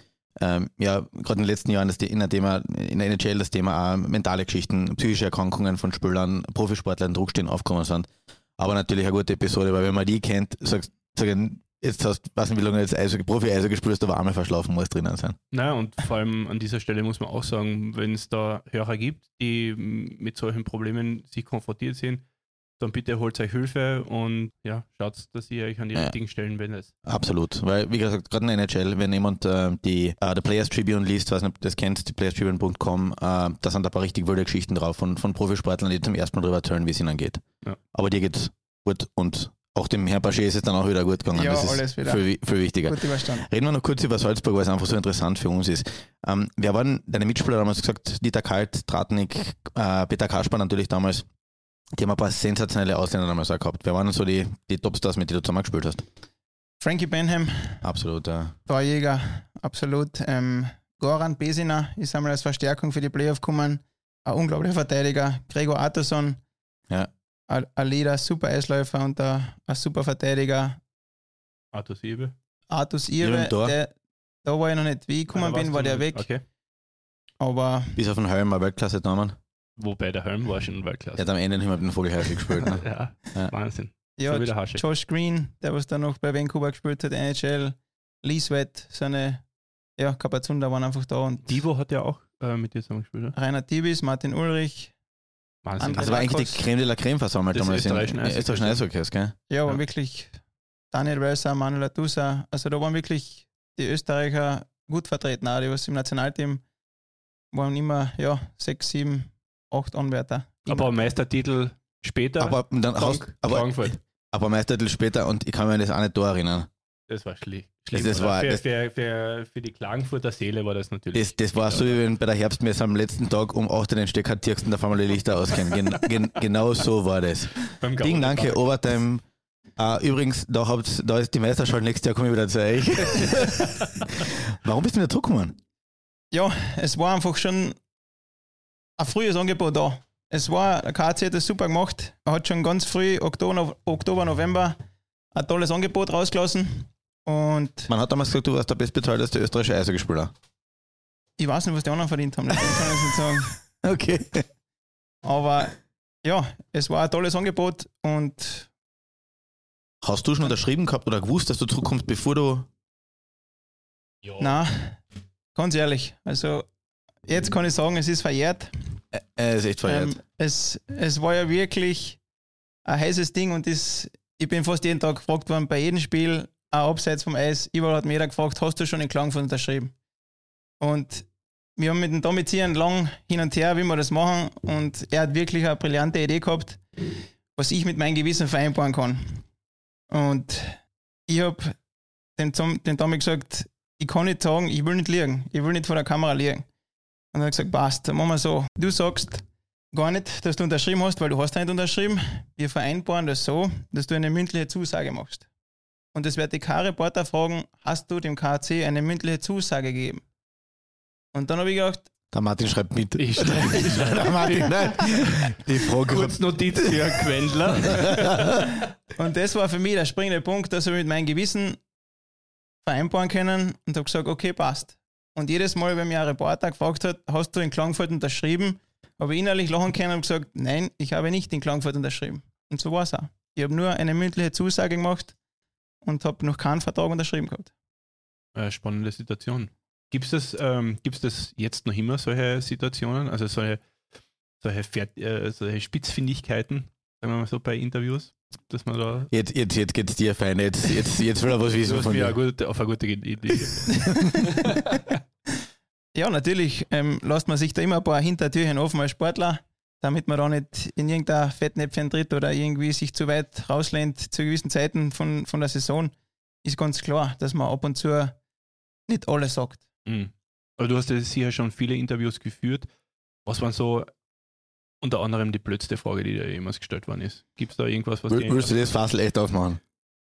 ähm, ja, gerade in den letzten Jahren das, in, der Thema, in der NHL das Thema auch mentale Geschichten, psychische Erkrankungen von Spielern, Profisportlern, Druckstehen aufgekommen sind. Aber natürlich eine gute Episode, weil wenn man die kennt, sagst sagen, jetzt hast du, weiß nicht, wie lange jetzt Eishockey, Profi-Eishockey spielst, aber einmal verschlafen muss drinnen sein. Naja, und vor allem an dieser Stelle muss man auch sagen, wenn es da Hörer gibt, die mit solchen Problemen sich konfrontiert sind, dann bitte holt euch Hilfe und ja, schaut, dass ihr euch an die Ja. richtigen Stellen wendet. Absolut, weil wie gesagt, gerade in der NHL, wenn jemand äh, die äh, The Players Tribune liest, weiß nicht, ob du das kennst, die playerstribune.com, äh, da sind ein paar richtig wilde Geschichten drauf von, von Profisportlern, die zum ersten Mal drüber turnen, wie es ihnen geht. Ja. Aber dir geht's gut und auch dem Herrn Paget ist es dann auch wieder gut gegangen. Ja, das ist alles wieder. Viel, viel wichtiger. Gut überstanden. Reden wir noch kurz über Salzburg, weil es einfach so interessant für uns ist. Ähm, wer waren deine Mitspieler damals gesagt? Dieter Kalt, Tratnik, äh, Peter Kasper natürlich damals. Die haben ein paar sensationelle Ausländer damals auch gehabt. Wer waren so die, die Topstars, mit denen du zusammengespielt hast? Frankie Benham, Absolut, ja. Torjäger, absolut. Ähm, Goran Besina ist einmal als Verstärkung für die Playoff gekommen. Ein unglaublicher Verteidiger. Gregor Artuson, Ja. Ein, ein Leader, super Eisläufer und ein, ein super Verteidiger. Artus im Tor? der, da war ich noch nicht. Wie ich gekommen bin, war der weg. Okay. Aber Bis auf den Helm, ein Weltklasse Namen. Wobei der Helm war schon Er Weltklasse. hat am Ende nicht mehr mit dem Vogelhäuser gespielt. Ne? [laughs] Ja, Ja. Wahnsinn. ja, so wie der Haschek. Josh Green, der was dann noch bei Vancouver gespielt hat, NHL, Lee Sweat, seine ja, Kapazunder waren einfach da und Divo hat ja auch äh, mit dir zusammengespielt. oder? Rainer Tibis, Martin Ulrich, Wahnsinn. Also war eigentlich die Creme de la Creme versammelt Des damals in österreichischen Eishockeys, gell? ja, aber Ja. wirklich Daniel Welser, Manuel Atusa, also da waren wirklich die Österreicher gut vertreten, auch die was im Nationalteam waren immer, ja, sechs, sieben, acht Anwärter. Immer. Aber Meistertitel später. Aber dann Frank- aber, Frankfurt. aber Meistertitel später und ich kann mich an das eine Tor erinnern. Das war schlecht. Das war- für, das- für, für, für die Klagenfurter Seele war das natürlich. Das, das war so, wie wenn bei der Herbstmesse am letzten Tag um 8 Uhr den Stecker tirkst und auf einmal die Lichter ausgehen. Gen, [laughs] gen, genau so war das. beim Ding, danke, Overtime. Ah, übrigens, da, habt, da ist die Meisterschaft, nächstes Jahr komme ich wieder zu euch. [laughs] Warum bist du wieder zurückgekommen? ja, es war einfach schon ein frühes Angebot da. Es war, der KC hat das super gemacht. Er hat schon ganz früh, Oktober, Oktober November, ein tolles Angebot rausgelassen. Und Man hat damals gesagt, du warst der bestbezahlteste österreichische Eishockeyspieler. ich weiß nicht, was die anderen verdient haben, deswegen kann ich es nicht sagen. [laughs] Okay. Aber ja, es war ein tolles Angebot und Hast du schon unterschrieben gehabt oder gewusst, dass du zurückkommst, bevor du. Ja. na, ganz ehrlich, also jetzt kann ich sagen, es ist verjährt. Äh, äh, ist echt verjährt. Ähm, es, es war ja wirklich ein heißes Ding und das, ich bin fast jeden Tag gefragt worden, bei jedem Spiel, auch abseits vom Eis, überall hat mir jeder gefragt, hast du schon in Klagenfurt unterschrieben? Und wir haben mit dem Domizieren lang hin und her, wie wir das machen und er hat wirklich eine brillante Idee gehabt, was ich mit meinem Gewissen vereinbaren kann. Und ich habe dem, dem Tommy gesagt, ich kann nicht sagen, ich will nicht liegen, ich will nicht vor der Kamera liegen. Und er hat gesagt, passt, dann machen wir so. Du sagst gar nicht, dass du unterschrieben hast, weil du hast nicht unterschrieben. Wir vereinbaren das so, dass du eine mündliche Zusage machst. Und es wird die K-Reporter fragen, hast du dem KC eine mündliche Zusage gegeben? Und dann habe ich gedacht, Der Martin schreibt mit. Ich [laughs] schreibe- ich schreibe Der Martin, nein. Die Frage. Kurz Notiz für Quendler. [laughs] Und das war für mich der springende Punkt, dass ich mit meinem Gewissen vereinbaren können und habe gesagt, okay, passt. Und jedes Mal, wenn mir ein Reporter gefragt hat, hast du in Klagenfurt unterschrieben, habe ich innerlich lachen können und gesagt, nein, ich habe nicht in Klagenfurt unterschrieben. Und so war es auch. Ich habe nur eine mündliche Zusage gemacht und habe noch keinen Vertrag unterschrieben gehabt. äh, spannende Situation. Gibt es das, ähm, gibt's das jetzt noch immer, solche Situationen? Also solche, solche, Fert äh, solche Spitzfindigkeiten, sagen wir mal so bei Interviews, dass man da Jetzt, jetzt, jetzt geht's dir fein. Jetzt, jetzt, jetzt will er was wissen von mir gute, auf eine gute Idee. [laughs] Ja, natürlich ähm, lässt man sich da immer ein paar Hintertürchen offen als Sportler, damit man da nicht in irgendein Fettnäpfchen tritt oder irgendwie sich zu weit rauslehnt zu gewissen Zeiten von, von der Saison. Ist ganz klar, dass man ab und zu nicht alles sagt. Mhm. Aber du hast ja sicher schon viele Interviews geführt. Was waren so unter anderem die blödste Frage, die dir jemals gestellt worden ist? Gibt es da irgendwas, was Will- dir Willst du das Fassel echt aufmachen?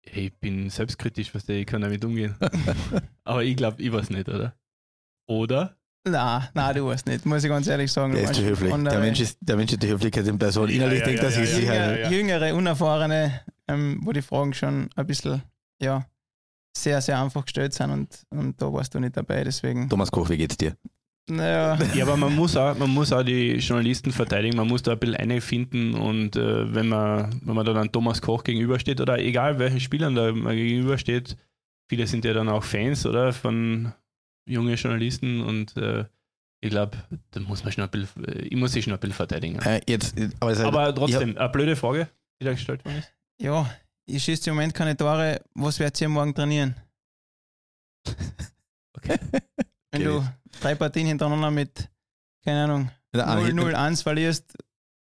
Hey, ich bin selbstkritisch, was ich kann damit umgehen. [laughs] Aber ich glaube, ich weiß nicht, oder? Oder? Na, na, du weißt nicht, muss ich ganz ehrlich sagen. Der ist zu höflich. Der Mensch ist, der Mensch ist die Höflichkeit in Person. Ja, Innerlich ja, denkt ja, er sich ja, sicher. ja, Jüngere, ja. jüngere Unerfahrene, ähm, wo die Fragen schon ein bisschen, ja, sehr, sehr einfach gestellt sind und, und da warst du nicht dabei, deswegen. Thomas Koch, wie geht's dir? Naja, [laughs] Ja, aber man muss auch, man muss auch die Journalisten verteidigen, man muss da ein bisschen einfinden und äh, wenn man, wenn man da dann Thomas Koch gegenübersteht oder egal welchen Spielern da man gegenübersteht, viele sind ja dann auch Fans, oder? Von jungen Journalisten und äh, ich glaube, da muss man schon ein bisschen, äh, ich muss sich schon ein bisschen verteidigen. Äh, jetzt, äh, aber, halt- Aber trotzdem, eine blöde Frage, die da gestellt worden ist. ja, ich schieße im Moment keine Tore, was werdet ihr morgen trainieren? [laughs] Okay. Wenn Okay. du drei Partien hintereinander mit, keine Ahnung, Ja, ah, 0-0-1 verlierst,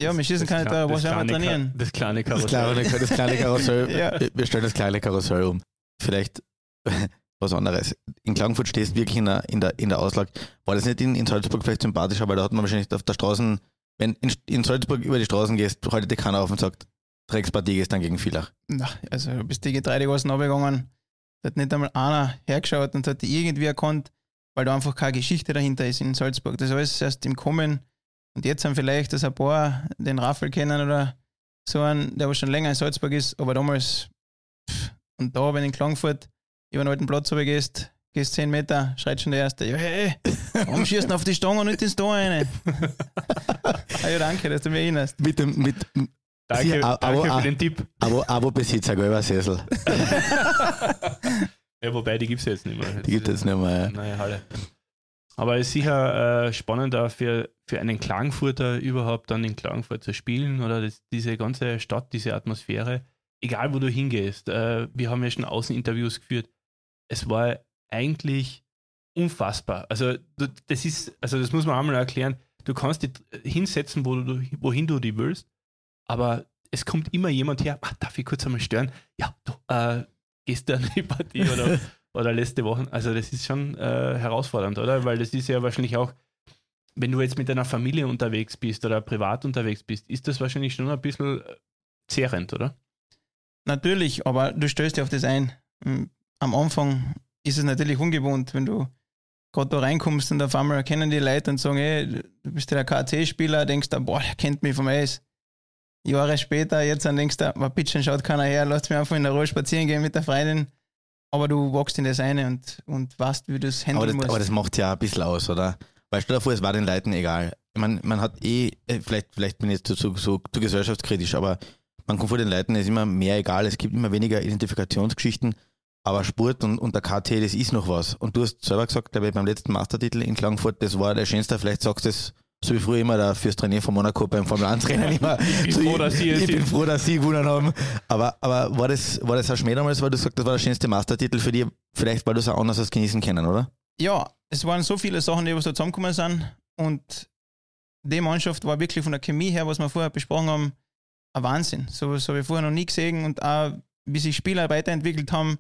ja, wir schießen keine Tore, was werden wir trainieren? Das kleine Das Karussell. kleine, das kleine Karussell. [laughs] Ja. Wir- Wir stellen das kleine Karussell um. Vielleicht was anderes. In Klagenfurt stehst du wirklich in der, in der, in der Auslag. War das nicht in, in Salzburg vielleicht sympathischer, weil da hat man wahrscheinlich auf der Straße, wenn in, in Salzburg über die Straßen gehst, haltet dir keiner auf und sagt, Dreckspartie gehst dann gegen Villach. Na, also du bist die Getreidegassen runtergegangen, da hat nicht einmal einer hergeschaut und hat die irgendwie erkannt, weil da einfach keine Geschichte dahinter ist in Salzburg. Das ist alles erst im Kommen. Und jetzt haben vielleicht das ein paar den Raffel kennen oder so einen, der aber schon länger in Salzburg ist, aber damals, pff, und da, wenn in Klagenfurt über den alten Platz gehst, gehst 10 Meter, schreit schon der Erste, ja, hey, warum schießt du auf die Stange und nicht ins Tor rein? [laughs] ah, ja, danke, dass du mich erinnerst. Mit dem, mit, Danke, Sie- aber- danke aber- für den Tipp. Abo, Abo-Besitzer, gelber Sessel. [laughs] Ja, wobei, die gibt es jetzt nicht mehr. Die gibt es nicht mehr. Neue Halle. Aber es ist sicher äh, spannend auch für, für einen Klagenfurter überhaupt dann in Klagenfurt zu spielen oder das, diese ganze Stadt, diese Atmosphäre, egal wo du hingehst. Äh, wir haben ja schon Außeninterviews geführt. Es war eigentlich unfassbar. Also das ist, also das muss man einmal erklären. Du kannst dich hinsetzen, wo du, wohin du die willst, aber es kommt immer jemand her, ah, darf ich kurz einmal stören? Ja, du, äh, gestern [laughs] die Partie oder, [laughs] oder letzte Woche. Also das ist schon äh, herausfordernd, oder? Weil das ist ja wahrscheinlich auch, wenn du jetzt mit deiner Familie unterwegs bist oder privat unterwegs bist, ist das wahrscheinlich schon ein bisschen äh, zehrend, oder? Natürlich, aber du stößt ja auf das ein. Am Anfang ist es natürlich ungewohnt, wenn du gerade da reinkommst und auf einmal erkennen die Leute und sagen, hey, du bist ja der KC-Spieler, denkst du, boah, der kennt mich vom Eis. Jahre später, jetzt dann denkst du, mal bitteschön, schaut keiner her, lass mich einfach in der Ruhe spazieren gehen mit der Freundin. Aber du wachst in das eine und, und weißt, wie du es handeln aber das, musst. aber das macht ja ein bisschen aus, oder? Weil stell dir vor, es war den Leuten egal. Ich meine, man hat eh, äh, vielleicht, vielleicht bin ich jetzt zu, zu, zu, zu gesellschaftskritisch, aber man kommt vor den Leuten, es ist immer mehr egal, es gibt immer weniger Identifikationsgeschichten, aber Sport und, und der KT, das ist noch was. Und du hast selber gesagt, glaube ich, beim letzten Mastertitel in Klagenfurt, das war der schönste, vielleicht sagst du es so wie früher immer da fürs Trainieren von Monaco beim Formel 1 Rennen immer. [laughs] Ich bin so, froh, dass Sie es ich bin froh, dass Sie gewonnen haben. Aber, aber war das, war das ein Schmäh damals, weil du sagst, das war der schönste Mastertitel für dich? Vielleicht, weil du es auch anders als genießen können, oder? ja, es waren so viele Sachen, die was da zusammengekommen sind. Und die Mannschaft war wirklich von der Chemie her, was wir vorher besprochen haben, ein Wahnsinn. So was habe ich vorher noch nie gesehen. Und auch, wie sich Spieler weiterentwickelt haben,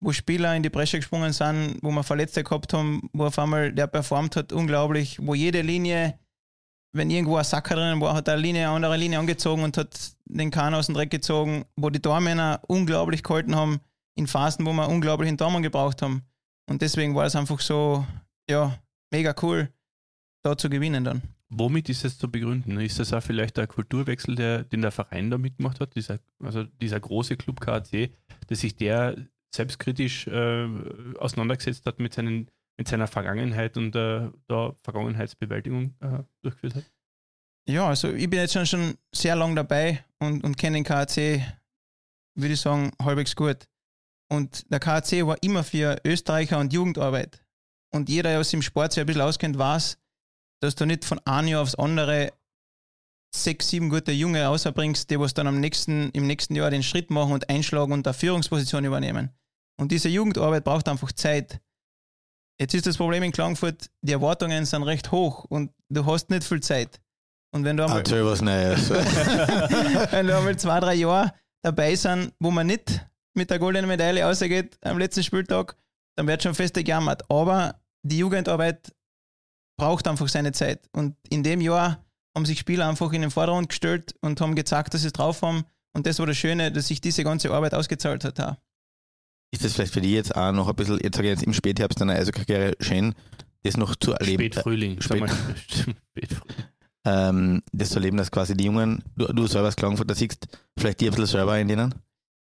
wo Spieler in die Bresche gesprungen sind, wo wir Verletzte gehabt haben, wo auf einmal der performt hat, unglaublich, wo jede Linie, wenn irgendwo ein Sacker drin war, hat eine Linie, eine andere Linie angezogen und hat den Kahn aus dem Dreck gezogen, wo die Tormänner unglaublich gehalten haben, in Phasen, wo wir unglaublich einen Tormann gebraucht haben. Und deswegen war es einfach so, ja, mega cool, da zu gewinnen dann. Womit ist das zu begründen? Ist das auch vielleicht der Kulturwechsel, der, den der Verein da mitgemacht hat? Dieser, also dieser große Club KAC, dass sich der selbstkritisch äh, auseinandergesetzt hat mit, seinen, mit seiner Vergangenheit und äh, da Vergangenheitsbewältigung äh, durchgeführt hat? Ja, also ich bin jetzt schon, schon sehr lang dabei und, und kenne den KAC, würde ich sagen, halbwegs gut. Und der KAC war immer für Österreicher und Jugendarbeit. Und jeder, der sich im Sport sich ein bisschen auskennt, weiß, dass du nicht von einem Jahr aufs andere sechs, sieben gute Junge rausbringst, die was dann am nächsten, im nächsten Jahr den Schritt machen und einschlagen und eine Führungsposition übernehmen. Und diese Jugendarbeit braucht einfach Zeit. Jetzt ist das Problem in Klagenfurt, die Erwartungen sind recht hoch und du hast nicht viel Zeit. Und wenn du einmal, Erzähl was Neues. [laughs] wenn du einmal zwei, drei Jahre dabei sind, wo man nicht mit der goldenen Medaille rausgeht am letzten Spieltag, dann wird schon fest gejammert. Aber die Jugendarbeit braucht einfach seine Zeit. Und in dem Jahr haben sich Spieler einfach in den Vordergrund gestellt und haben gezeigt, dass sie es drauf haben. Und das war das Schöne, dass sich diese ganze Arbeit ausgezahlt hat. Ist das vielleicht für dich jetzt auch noch ein bisschen, jetzt sage ich jetzt im Spätherbst deiner Eishockey-Karriere schön, das noch zu erleben? Spätfrühling. mal. [laughs] Spätfrühling. ähm, das zu erleben, dass quasi die Jungen, du, du selber als Klagenfurter siehst, vielleicht die ein bisschen selber in denen?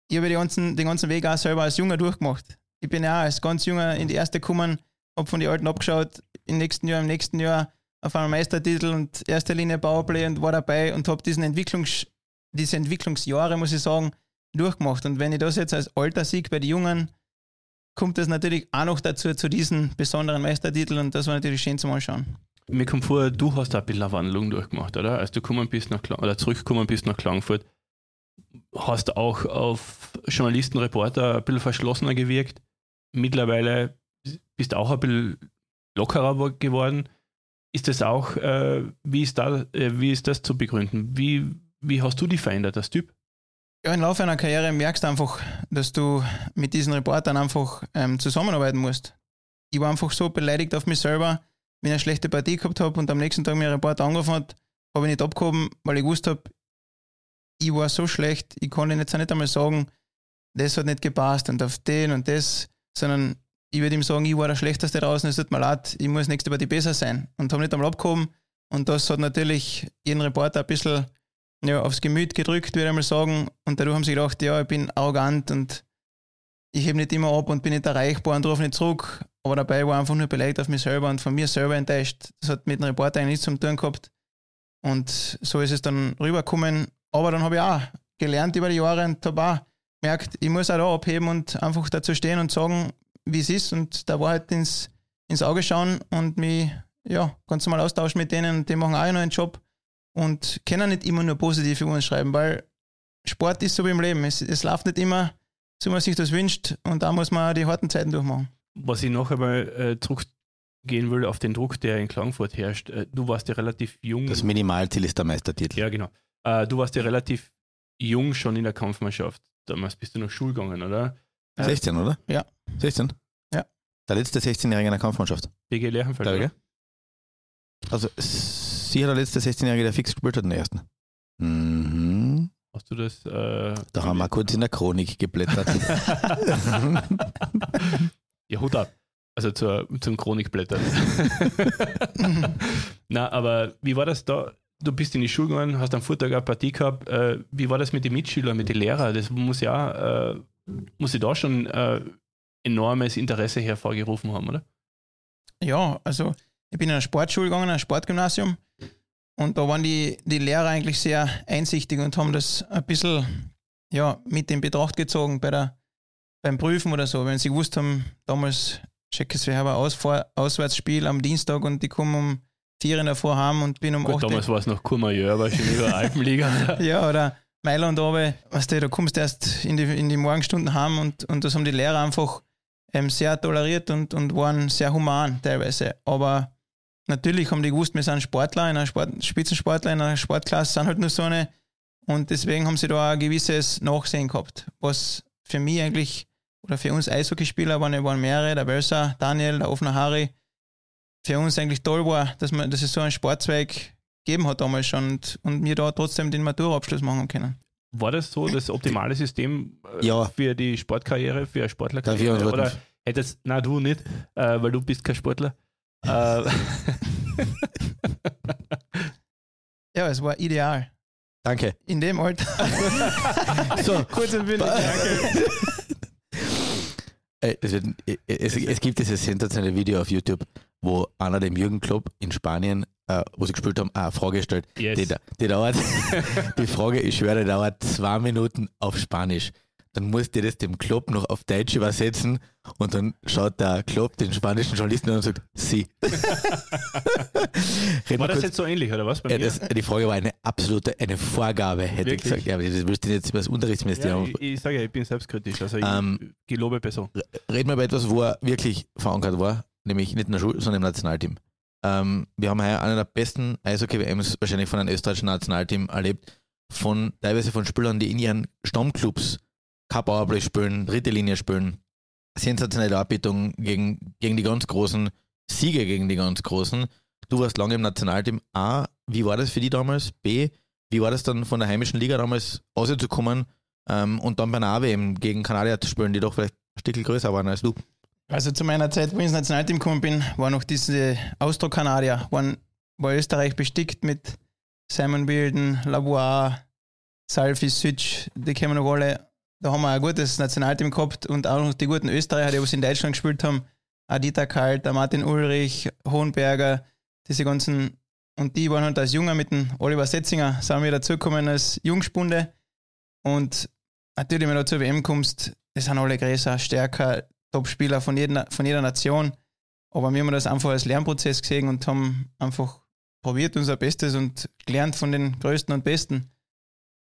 Ich habe den ganzen, den ganzen Weg auch selber als Junger durchgemacht. Ich bin ja auch als ganz Junger in die erste gekommen, habe von den Alten abgeschaut, im nächsten Jahr, im nächsten Jahr auf einmal Meistertitel und erste Linie Powerplay und war dabei und habe diesen Entwicklungs, diese Entwicklungsjahre, muss ich sagen, durchgemacht. Und wenn ich das jetzt als alter Sieg bei den Jungen, kommt das natürlich auch noch dazu, zu diesen besonderen Meistertiteln und das war natürlich schön zum Anschauen. Mir kommt vor, du hast da ein bisschen eine Wandlung durchgemacht, oder? Als du bist nach Klang oder zurückgekommen bist nach Klagenfurt, hast auch auf Journalisten, Reporter ein bisschen verschlossener gewirkt. Mittlerweile bist du auch ein bisschen lockerer wo- geworden. Ist das auch, äh, wie, ist da, äh, wie ist das zu begründen? Wie, wie hast du dich verändert als Typ? Ja, im Laufe einer Karriere merkst du einfach, dass du mit diesen Reportern einfach ähm, zusammenarbeiten musst. Ich war einfach so beleidigt auf mich selber, wenn ich eine schlechte Partie gehabt habe und am nächsten Tag mir ein Reporter angerufen hat, habe ich nicht abgehoben, weil ich gewusst habe, ich war so schlecht, ich konnte jetzt auch nicht einmal sagen, das hat nicht gepasst und auf den und das, sondern ich würde ihm sagen, ich war der Schlechteste draußen, es tut mir leid, ich muss nächste Partie besser sein und habe nicht einmal abgehoben und das hat natürlich jeden Reporter ein bisschen ja, aufs Gemüt gedrückt, würde ich mal sagen. Und dadurch haben sie gedacht, ja, ich bin arrogant und ich hebe nicht immer ab und bin nicht erreichbar und rufe nicht zurück. Aber dabei war einfach nur beleidigt auf mich selber und von mir selber enttäuscht. Das hat mit dem Reporter eigentlich nichts zu tun gehabt. Und so ist es dann rübergekommen. Aber dann habe ich auch gelernt über die Jahre und habe auch gemerkt, ich muss auch da abheben und einfach dazu stehen und sagen, wie es ist und der Wahrheit ins, ins Auge schauen und mich ja, ganz normal austauschen mit denen und die machen auch noch einen Job und können nicht immer nur positiv über uns schreiben, weil Sport ist so wie im Leben. Es, es läuft nicht immer, so wie man sich das wünscht und da muss man auch die harten Zeiten durchmachen. Was ich noch einmal äh, zurückgehen will auf den Druck, der in Klagenfurt herrscht. Äh, du warst ja relativ jung. Das Minimalziel ist der Meistertitel. Ja, genau. Äh, du warst ja relativ jung schon in der Kampfmannschaft. Damals bist du noch Schul gegangen, oder? Ja. 16, oder? Ja. 16? Ja. Der letzte 16-Jährige in der Kampfmannschaft. BG Lerchenfeld. Also, sie hat der letzte 16-Jährige, der fix gespielt hat der ersten. Mhm. Hast du das? Äh, Da haben wir kurz in der Chronik geblättert. [laughs] ja, Hut ab. Also zur, zum Chronikblättern. [laughs] Na, aber wie war das da? du bist in die Schule gegangen, hast am Vortag eine Partie gehabt. Äh, wie war das mit den Mitschülern, mit den Lehrern? Das muss ja, äh, muss ich da schon äh, enormes Interesse hervorgerufen haben, oder? Ja, also ich bin in eine Sportschule gegangen, ein Sportgymnasium. Und da waren die, die Lehrer eigentlich sehr einsichtig und haben das ein bisschen ja, mit in Betracht gezogen bei der, beim Prüfen oder so. Wenn sie gewusst haben, damals checkes wir haben ein Ausfahr Auswärtsspiel am Dienstag und die kommen um vier in der heim und bin um Gut, 8 damals war es noch Courmayeur, war schon über Alpenliga. [laughs] Ja, oder Mailand oben, weißt du, da kommst du erst in die, in die Morgenstunden heim und, und das haben die Lehrer einfach ähm, sehr toleriert und, und waren sehr human teilweise. Aber natürlich haben die gewusst, wir sind Sportler, in einer Sport, Spitzensportler in einer Sportklasse, sind halt nur so eine. Und deswegen haben sie da ein gewisses Nachsehen gehabt, was für mich eigentlich, oder für uns Eishockeyspieler waren, waren mehrere, der Börser, Daniel, der Offner Harry, für uns eigentlich toll war, dass, man, dass es so einen Sportzweig gegeben hat damals schon und, und wir da trotzdem den Maturabschluss machen können. War das so das optimale System äh, Ja. für die Sportkarriere, für eine Sportlerkarriere? Oder hättest, na du nicht, äh, weil du bist kein Sportler. Äh, [laughs] Ja, es war ideal. Danke. In dem Alter. [laughs] So, Kurz und bündig. Danke. [laughs] Das wird, es, es gibt dieses sensationelle Video auf YouTube, wo einer dem Jürgen Klopp in Spanien, äh, wo sie gespielt haben, eine Frage stellt. yes. Die, die dauert, die Frage, ich schwöre, die dauert zwei Minuten auf Spanisch. Dann musst du das dem Klopp noch auf Deutsch übersetzen und dann schaut der Klopp den spanischen Journalisten an und sagt, sie. [laughs] War das jetzt so ähnlich, oder was? Bei ja, mir? das, die Frage war eine absolute, eine Vorgabe, hätte Wirklich? ich gesagt. Ja, aber das willst du jetzt über das ja, Unterrichtsministerium. ich, ich sage ja, ich bin selbstkritisch. Also ich Ähm, gelobe Person. Reden wir über etwas, wo er wirklich verankert war, nämlich nicht in der Schule, sondern im Nationalteam. Ähm, wir haben heuer eine der besten Eishockey-WMs wahrscheinlich von einem österreichischen Nationalteam erlebt, von teilweise von Spielern, die in ihren Stammclubs kein Powerplay spielen, dritte Linie spielen, sensationelle Arbeitung gegen, gegen die ganz Großen, Siege gegen die ganz Großen. Du warst lange im Nationalteam. A, wie war das für die damals? B, wie war das dann von der heimischen Liga damals rauszukommen ähm, und dann bei einer AWM gegen Kanadier zu spielen, die doch vielleicht ein Stück größer waren als du? Also zu meiner Zeit, wo ich ins Nationalteam gekommen bin, war noch diese Austro-Kanadier, war Österreich bestickt mit Simon Bilden, Labois, Salfi, Sütsch, die wir noch alle. Da haben wir ein gutes Nationalteam gehabt und auch noch die guten Österreicher, die was in Deutschland gespielt haben. Adita Kalt, der Martin Ulrich, Hohenberger, diese ganzen, und die waren halt als Junger mit dem Oliver Setzinger, sind wir dazugekommen als Jungspunde. Und natürlich, wenn du zur WM kommst, die sind alle größer, stärker, Top-Spieler von jeder, von jeder Nation. Aber wir haben das einfach als Lernprozess gesehen und haben einfach probiert unser Bestes und gelernt von den Größten und Besten.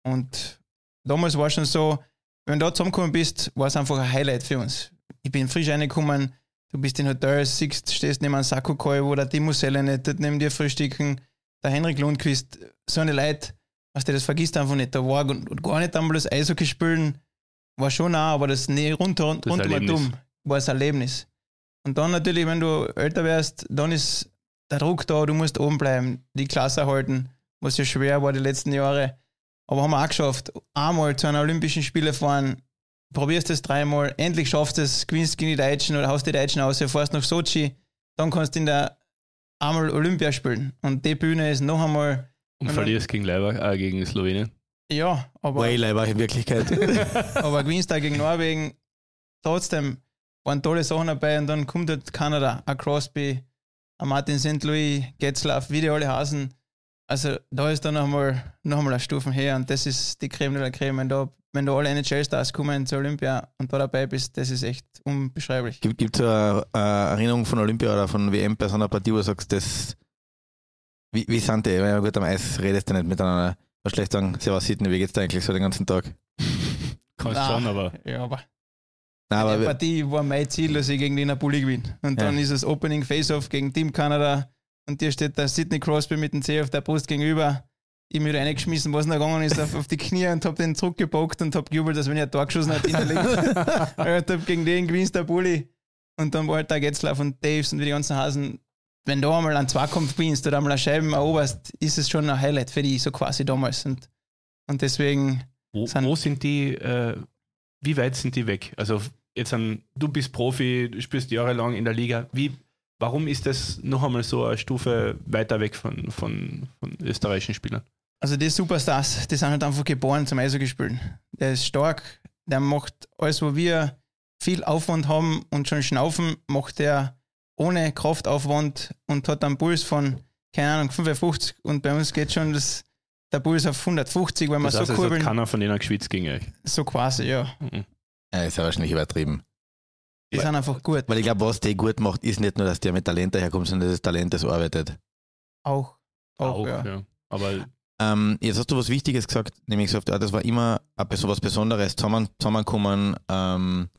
Und damals war schon so, wenn du da zusammengekommen bist, war es einfach ein Highlight für uns. Ich bin frisch reingekommen, du bist in Hotels, siehst, stehst neben einem Sakokoi, wo der Timo Sellenet dort neben dir frühstücken, der Henrik Lundqvist, so eine Leute, was du das vergisst einfach nicht. Da war gar nicht einmal das Eishockey spielen, war schon nah, aber das nee, runter, Das runter Erlebnis. dumm war das Erlebnis. Und dann natürlich, wenn du älter wärst, dann ist der Druck da, du musst oben bleiben, die Klasse halten, was ja schwer war die letzten Jahre. Aber haben wir auch geschafft. Einmal zu einer Olympischen Spiele fahren, probierst es dreimal, endlich schaffst du es, gewinnst gegen die Deutschen oder haust die Deutschen aus, fährst nach Sochi, dann kannst du in der einmal Olympia spielen. Und die Bühne ist noch einmal, Und verlierst gegen Leiber, äh, gegen Slowenien. ja, aber, Wayleiber in Wirklichkeit. [laughs] aber gewinnst da gegen Norwegen. Trotzdem waren tolle Sachen dabei und dann kommt halt Kanada, ein Crosby, ein Martin St. Louis, Getzlaff, wie die alle heißen. Also da ist dann noch einmal, noch einmal eine Stufe her und das ist die Creme de la Creme. Wenn da, wenn da alle NHL-Stars kommen zur Olympia und da dabei bist, das ist echt unbeschreiblich. Gibt es eine, eine Erinnerung von Olympia oder von WM bei so einer Partie, wo du sagst, das. Wie, wie sind die? Wenn du gut am Eis redest du nicht miteinander. Du schlecht sagen, Servus Sidney, wie geht's dir eigentlich so den ganzen Tag? [laughs] Kannst Ah. schon, aber Ja, aber Nein, aber Partie war mein Ziel, dass ich gegen den Napoli gewinne. Und Ja. dann ist es Opening Face-Off gegen Team Kanada und dir steht der Sidney Crosby mit dem Zeh auf der Brust gegenüber. Ich mir reingeschmissen, was noch gegangen ist, auf, auf die Knie und hab den zurückgebockt und hab gejubelt, dass wenn er ein Tor geschossen [laughs] hat, innerlich. ich hab gegen den gewinnst der Bulli. Und dann war halt der Getzlaff und Daves und wie die ganzen Hasen. Wenn du einmal einen Zweikampf gewinnst oder einmal eine Scheiben eroberst, ist es schon ein Highlight für die, so quasi damals. Und, und deswegen, wo, Sind- wo sind die, äh, wie weit sind die weg? Also jetzt an, du bist Profi, du spielst jahrelang in der Liga. Wie, Warum ist das noch einmal so eine Stufe weiter weg von, von, von österreichischen Spielern? Also die Superstars, die sind halt einfach geboren zum Eishockey spielen. Der ist stark, der macht alles, wo wir viel Aufwand haben und schon schnaufen, macht der ohne Kraftaufwand und hat einen Puls von, keine Ahnung, 55 und bei uns geht schon das, der Puls auf 150, weil wir Das heißt, so es hat kurbeln. keiner von denen geschwitzt gegen euch. So quasi, ja. Mhm. Ja, ist ja wahrscheinlich übertrieben. Die sind einfach gut. Weil ich glaube, was die gut macht, ist nicht nur, dass der mit Talent daherkommt, sondern dass das Talent das arbeitet. Auch. Auch, Auch, ja. ja. Aber Ähm, jetzt hast du was Wichtiges gesagt, nämlich gesagt, ja, das war immer so was Besonderes, zusammen, zusammenkommen ähm,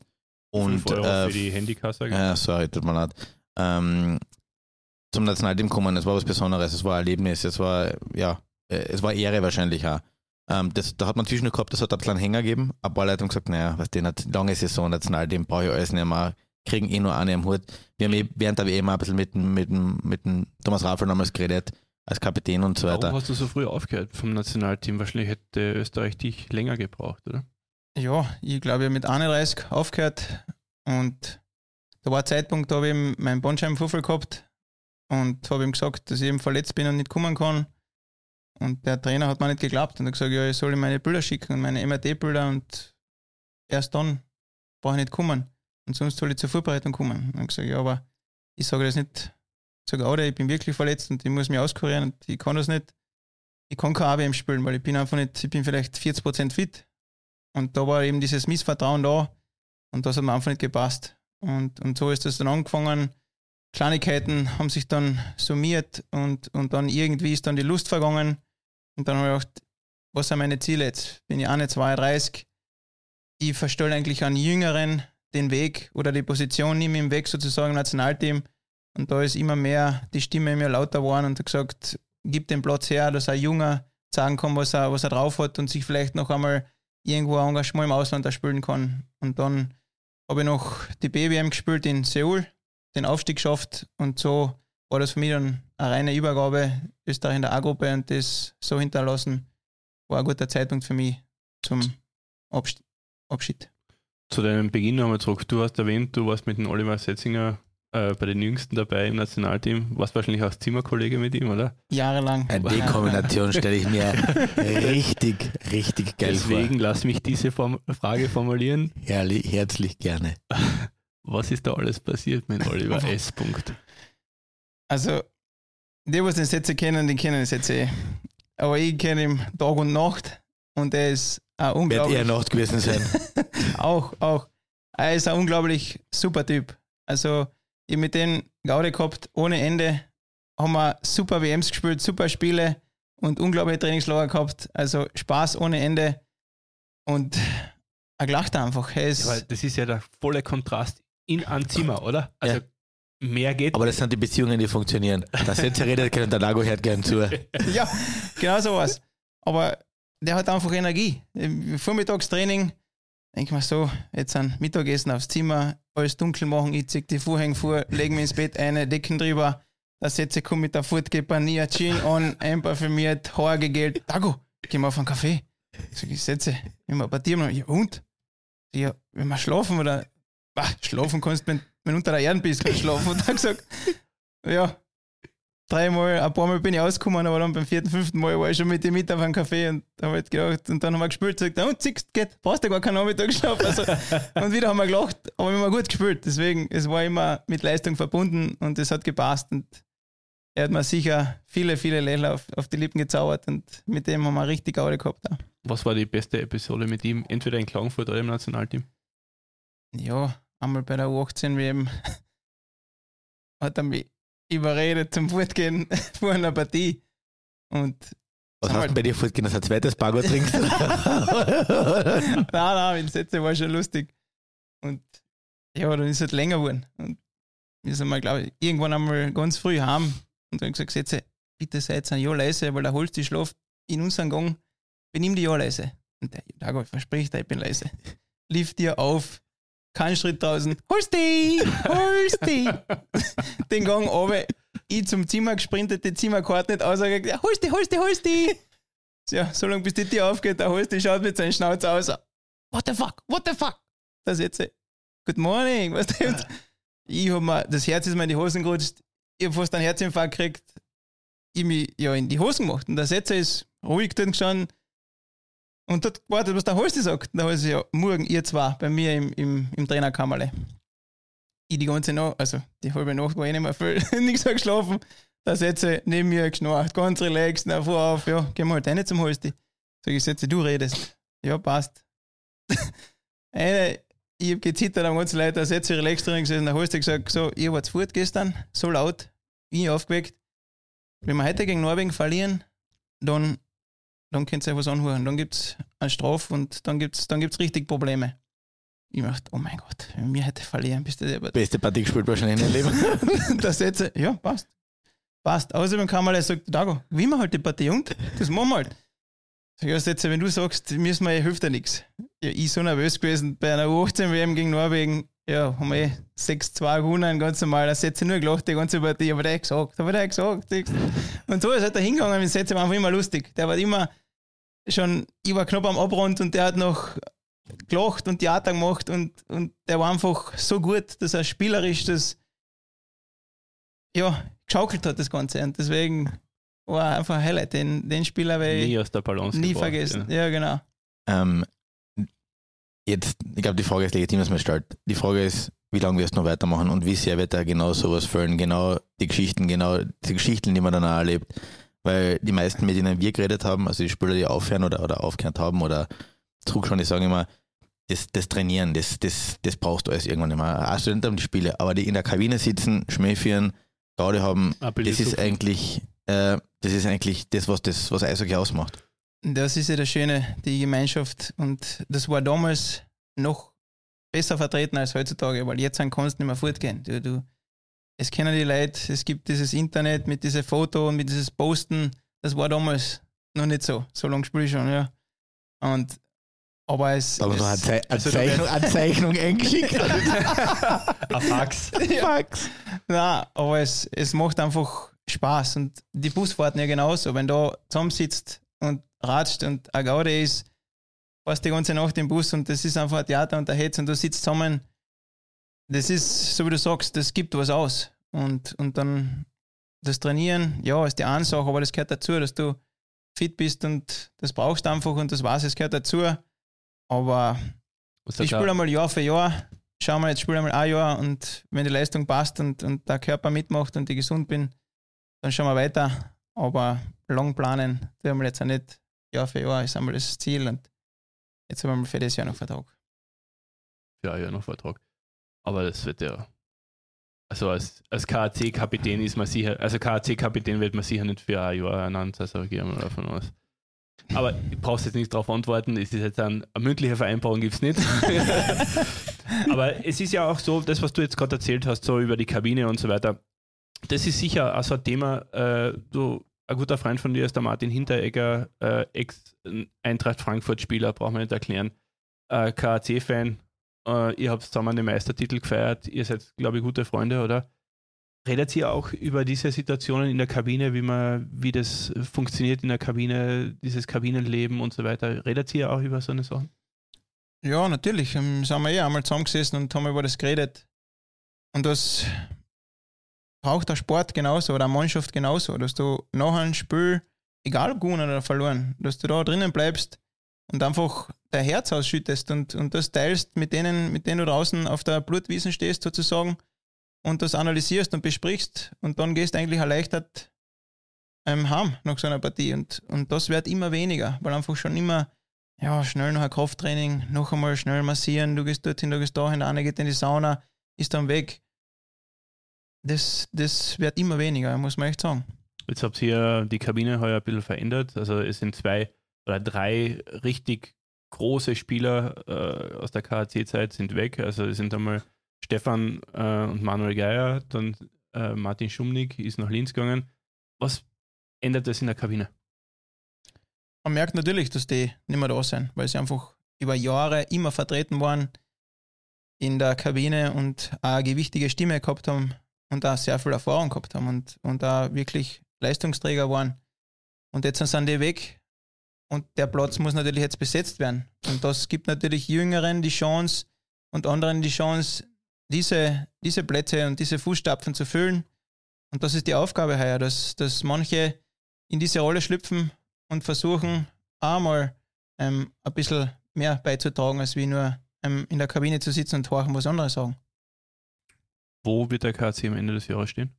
und 5 Euro äh, für die Handykasse. Ja, sorry, tut mir leid. Ähm, zum Nationalteam kommen, es war was Besonderes, es war ein Erlebnis, es war, ja, äh, es war Ehre wahrscheinlich auch. Ähm, das, da hat man zwischen gehabt, das hat ein kleinen Hänger gegeben. Ein paar Leute haben gesagt, naja, was denn, lange Saison, Nationalteam, brauche ich alles nicht mehr, kriegen eh nur eine am Hut. Wir haben eh während der WM auch ein bisschen mit, dem- mit, mit dem Thomas Raffel damals geredet, als Kapitän und so Warum weiter. hast du so früh aufgehört vom Nationalteam? Wahrscheinlich hätte Österreich dich länger gebraucht, oder? Ja, ich glaube, ich habe mit 31 aufgehört und da war ein Zeitpunkt, da habe ich meinen Bandscheibenvorfall gehabt und habe ihm gesagt, dass ich eben verletzt bin und nicht kommen kann. Und der Trainer hat mir nicht geglaubt und hat gesagt, ja, ich soll ihm meine Bilder schicken, meine MRT-Bilder und erst dann brauche ich nicht kommen. Und sonst soll ich zur Vorbereitung kommen. Und ich gesagt, ja, aber ich sage das nicht. Ich sage, oder ich bin wirklich verletzt und ich muss mich auskurieren und ich kann das nicht. Ich kann kein AWM spielen, weil ich bin einfach nicht, ich bin vielleicht 40% fit. Und da war eben dieses Missvertrauen da und das hat mir einfach nicht gepasst. Und, und so ist das dann angefangen. Kleinigkeiten haben sich dann summiert und, und dann irgendwie ist dann die Lust vergangen. Und dann habe ich gedacht, was sind meine Ziele jetzt? Bin ich eine 32? Ich verstelle eigentlich an Jüngeren den Weg oder die Position nehme im Weg sozusagen im Nationalteam. Und da ist immer mehr die Stimme immer lauter geworden und hat gesagt, gib den Platz her, dass ein Junger sagen kann, was er, was er drauf hat und sich vielleicht noch einmal irgendwo ein Engagement im Ausland erspielen kann. Und dann habe ich noch die BWM gespielt in Seoul, den Aufstieg geschafft und so war das für mich dann eine reine Übergabe, Österreich in der A-Gruppe und das so hinterlassen, war ein guter Zeitpunkt für mich zum Abschied. Zu deinem Beginn nochmal zurück. Du hast erwähnt, du warst mit dem Oliver Setzinger äh, bei den Jüngsten dabei im Nationalteam. Warst wahrscheinlich auch Zimmerkollege mit ihm, oder? Jahrelang. Äh, Die Kombination stelle ich mir [laughs] richtig, richtig geil Deswegen lass mich diese Form Frage formulieren. vor. Herrlich, herzlich gerne. Was ist da alles passiert mit Oliver S. Punkt? Also, die, was den Sätze kennen, die kennen den Sätze eh. Aber ich kenne ihn Tag und Nacht und er ist ein Wird unglaublich. eher Nacht gewesen sein. [laughs] auch, auch. Er ist ein unglaublich super Typ. Also, ich mit dem Gaude gehabt, ohne Ende. Haben wir super WMs gespielt, super Spiele und unglaubliche Trainingslager gehabt. Also, Spaß ohne Ende. Und er lacht einfach. Er ist, Ja, weil das ist ja der volle Kontrast in ein Zimmer, oder? Also mehr geht Aber das sind die Beziehungen, die funktionieren. Das jetzt redet kein der Lago hört gern zu. [laughs] ja, genau so was. Aber der hat einfach Energie. Vormittagstraining, denk mal so, jetzt ein Mittagessen aufs Zimmer, alles dunkel machen, ich zieh die Vorhänge vor, leg mich ins Bett ein, Decken drüber, da setze ich mit der Furtgeber nie ein Gin an, einparfümiert, Haar gegelt. Dago, geh mal auf einen Kaffee. Sag ich, setze, immer bei dir. Ja, und? Ja, wenn wir schlafen oder, bah, schlafen kannst, wenn, wenn du unter der Erde bist, kannst du schlafen. Und dann gesagt, ja, dreimal, ein paar Mal bin ich ausgekommen, aber dann beim vierten, fünften Mal war ich schon mit ihm mit auf einem Café und da habe ich gedacht, und dann haben wir gespielt, sagt, und siehst, geht, brauchst du gar keinen Nachmittagsschlaf. Also, [laughs] und wieder haben wir gelacht, aber wir haben gut gespielt. Deswegen, es war immer mit Leistung verbunden und es hat gepasst und er hat mir sicher viele, viele Lächeln auf, auf die Lippen gezaubert und mit dem haben wir richtig Aude gehabt. Auch. Was war die beste Episode mit ihm? Entweder in Klagenfurt oder im Nationalteam? Ja, einmal bei der U18 WM [laughs] hat er mich überredet zum Fortgehen [laughs] vor einer Partie. Und Was hast du bei dir fortgehen, dass du ein zweites Bago trinkst? [laughs] nein, nein, die Sätze war schon lustig. Und ja, dann ist es halt länger geworden. Und wir sind mal, glaube ich, irgendwann einmal ganz früh heim und dann gesagt, Sätze, bitte seid ein Ja leise, weil der Holz die schlaft in unserem Gang, benimm die Ja leise. Und der Dago verspricht, ich bin leise. Lief dir auf, kein Schritt draußen, Holsti, Holsti. [laughs] Den Gang runter, ich zum Zimmer gesprintet, die Zimmerkarte nicht aus, gesagt, ja, Holsti, Holsti, Holsti. Ja, so lange bis die Tür aufgeht, der Holsti schaut mit seinem Schnauze aus. What the fuck, what the fuck? Da sitze Good morning, was [laughs] denn? ich hab mir, das Herz ist mir in die Hosen gerutscht, ich hab fast einen Herzinfarkt gekriegt, ich mich ja in die Hosen gemacht. Und der Setzer ist ruhig dort gestanden und dort gewartet, was der Holsti sagt. Der Holsti, ja, morgen ihr zwei bei mir im, im, im Trainerkammerle. Ich die ganze Nacht, also die halbe Nacht war ich nicht mehr viel, [laughs] nichts geschlafen. Der Setzer neben mir geschnarcht, ganz relaxed, na, vor auf, ja, geh mal rein zum Holsti. Sag ich, Setzer, du redest. Ja, passt. [laughs] Eine, ich hab gezittert am ganzen Leid, der Setzer relaxed drin gesessen, der Holsti gesagt, so, ihr wart fort gestern, so laut, ich aufgeweckt. Wenn wir heute gegen Norwegen verlieren, dann, dann könnt ihr euch was anhören. Dann gibt es eine Strafe und dann gibt es dann gibt's richtig Probleme. Ich dachte, oh mein Gott, wenn wir heute verlieren, bist du der Beste Partie gespielt wahrscheinlich in deinem Leben. [laughs] da setze ja, passt. Passt. Außerdem kann man sagt, Dago, wie wir halt die Partie und das machen wir halt. Sag, ja, Setze, wenn du sagst, müssen wir, hilft ja nichts. Ja, ich so nervös gewesen bei einer 18 WM gegen Norwegen ja, haben wir eh 6-2 gewonnen, ganz normal. Da Sätze nur gelacht, die ganze Partie. Aber der gesagt, aber der gesagt. Und so ist halt er hingegangen mit Sätze, war einfach immer lustig. Der war immer schon, ich war knapp am Abrund und der hat noch gelacht und Theater gemacht und, und der war einfach so gut, dass er spielerisch das, ja, geschaukelt hat, das Ganze. Und deswegen war einfach ein Highlight. Den, den Spieler werde ich nie aus der Balance nie gebracht, vergessen. Ja, ja genau. Ähm, jetzt, ich glaube, die Frage ist legitim, dass man stellt. Die Frage ist, wie lange wirst du noch weitermachen und wie sehr wird er genau sowas füllen, genau die Geschichten, genau die Geschichten, die man dann auch erlebt. Weil die meisten, mit denen wir geredet haben, also die Spieler, die aufhören oder, oder aufgehört haben oder zurückschauen, die sagen immer, das, das Trainieren, das, das, das brauchst du alles irgendwann immer. Auch Studenten haben die Spiele, aber die in der Kabine sitzen, Schmähführen, Gaude haben, das ist eigentlich, äh, das ist eigentlich das, was das, was Eishockey ausmacht. Das ist ja das Schöne, die Gemeinschaft. Und das war damals noch besser vertreten als heutzutage, weil jetzt kannst du nicht mehr fortgehen. Du, du, es kennen die Leute, es gibt dieses Internet mit diesen Foto und mit dieses Posten. Das war damals noch nicht so. So lange spiele ich schon, ja. Und aber es. Aber es, so eine, Ze eine, also Zeichnung, eine Zeichnung eingeschickt. [laughs] ein Fax. Ja. Fax. Nein, aber es, es macht einfach Spaß. Und die Busfahrten ja genauso. Wenn du zusammensitzt und ratscht und eine Gaude ist, warst die ganze Nacht im Bus und das ist einfach ein Theater und der Hetz und du sitzt zusammen. Das ist, so wie du sagst, das gibt was aus. Und, und dann das Trainieren, ja, ist die eine Sache, aber das gehört dazu, dass du fit bist und das brauchst du einfach und das weiß, es gehört dazu. Aber ich spiele einmal Jahr für Jahr, schau mal, jetzt spiele einmal ein Jahr und wenn die Leistung passt und, und der Körper mitmacht und ich gesund bin, dann schauen wir weiter. Aber lang planen, tun wir jetzt auch nicht Jahr für Jahr, ist einmal das Ziel und jetzt haben wir für das Jahr noch Vertrag. Für ein Jahr noch Vertrag. Aber das wird ja. Also als, als KAC-Kapitän ist man sicher, also KAC-Kapitän wird man sicher nicht für ein Jahr ernannt, also gehen wir davon aus. Aber du brauchst jetzt nicht darauf antworten, es ist jetzt ein, eine mündliche Vereinbarung, gibt es nicht. [laughs] Aber es ist ja auch so, das, was du jetzt gerade erzählt hast, so über die Kabine und so weiter, das ist sicher auch so ein Thema, äh, du ein guter Freund von dir ist der Martin Hinteregger, äh, Ex-Eintracht Frankfurt-Spieler, braucht man nicht erklären. Äh, KAC-Fan. Äh, ihr habt zusammen den Meistertitel gefeiert. Ihr seid, glaube ich, gute Freunde, oder? Redet ihr auch über diese Situationen in der Kabine, wie man, wie das funktioniert in der Kabine, dieses Kabinenleben und so weiter? Redet ihr auch über so eine Sachen? Ja, natürlich. Ähm, sind wir eh einmal zusammengesessen und haben über das geredet. Und das braucht der Sport genauso oder eine Mannschaft genauso, dass du nach einem Spiel, egal ob gewonnen oder verloren, dass du da drinnen bleibst und einfach dein Herz ausschüttest und, und das teilst mit denen, mit denen du draußen auf der Blutwiesen stehst sozusagen und das analysierst und besprichst und dann gehst eigentlich erleichtert ähm, heim nach so einer Partie und, und das wird immer weniger, weil einfach schon immer ja, schnell noch ein Krafttraining, noch einmal schnell massieren, du gehst dorthin, du gehst dahin, der eine geht in die Sauna, ist dann weg das, das wird immer weniger, muss man echt sagen. Jetzt habt ihr die Kabine heuer ein bisschen verändert. Also es sind zwei oder drei richtig große Spieler äh, aus der KHC-Zeit sind weg. Also es sind einmal Stefan äh, und Manuel Geier, dann äh, Martin Schumnick ist nach Linz gegangen. Was ändert das in der Kabine? Man merkt natürlich, dass die nicht mehr da sind, weil sie einfach über Jahre immer vertreten waren in der Kabine und eine gewichtige Stimme gehabt haben und da sehr viel Erfahrung gehabt haben und, und da wirklich Leistungsträger waren. Und jetzt sind die weg und der Platz muss natürlich jetzt besetzt werden. Und das gibt natürlich Jüngeren die Chance und anderen die Chance, diese, diese Plätze und diese Fußstapfen zu füllen. Und das ist die Aufgabe heuer, dass, dass manche in diese Rolle schlüpfen und versuchen, einmal ähm, ein bisschen mehr beizutragen, als wie nur ähm, in der Kabine zu sitzen und horchen, was andere sagen. Wo wird der KC am Ende des Jahres stehen?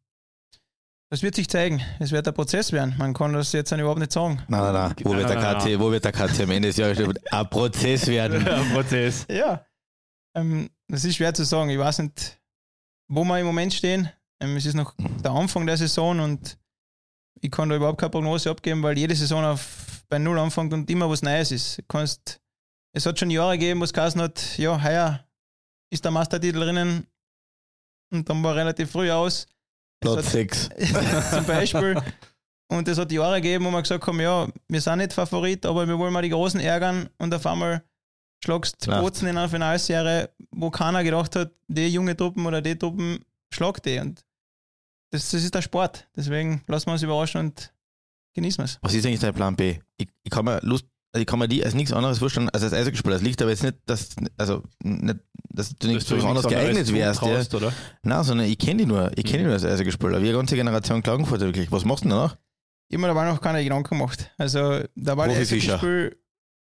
Das wird sich zeigen. Es wird ein Prozess werden. Man kann das jetzt überhaupt nicht sagen. Nein, nein, nein. Wo, Nein, wird, der nein, KT, wo wird der KT am Ende des Jahres stehen? ein Prozess werden? [laughs] Ein Prozess. Ja, ähm, das ist schwer zu sagen. Ich weiß nicht, wo wir im Moment stehen. Ähm, es ist noch der Anfang der Saison und ich kann da überhaupt keine Prognose abgeben, weil jede Saison auf, bei Null anfängt und immer was Neues ist. Du kannst, es hat schon Jahre gegeben, wo es geheißen hat, ja, heuer ist der Meistertitel drinnen und dann war relativ früh aus. Platz hat- 6. [laughs] zum Beispiel. Und es hat Jahre gegeben, wo wir gesagt haben, ja, wir sind nicht Favorit, aber wir wollen mal die Großen ärgern und auf einmal schlagst du. Bozen in einer Finalserie, wo keiner gedacht hat, die junge Truppen oder die Truppen schlagt die. Und das, das ist der Sport. Deswegen lassen wir uns überraschen und genießen wir es. Was ist eigentlich dein Plan B? Ich, ich kann mir Lust, also ich kann mir die als nichts anderes vorstellen als als Eishockeyspieler. Das liegt aber jetzt nicht, dass, also, nicht, dass du nicht Dass für was anderes geeignet wärst. Ja. oder? Nein, sondern ich kenne die nur. Ich kenne die Mhm. nur als Eishockeyspieler. Wie eine ganze Generation Klagenfurt wirklich. Was machst du denn danach? Ich habe mir dabei noch keine Gedanken gemacht. Also, da war das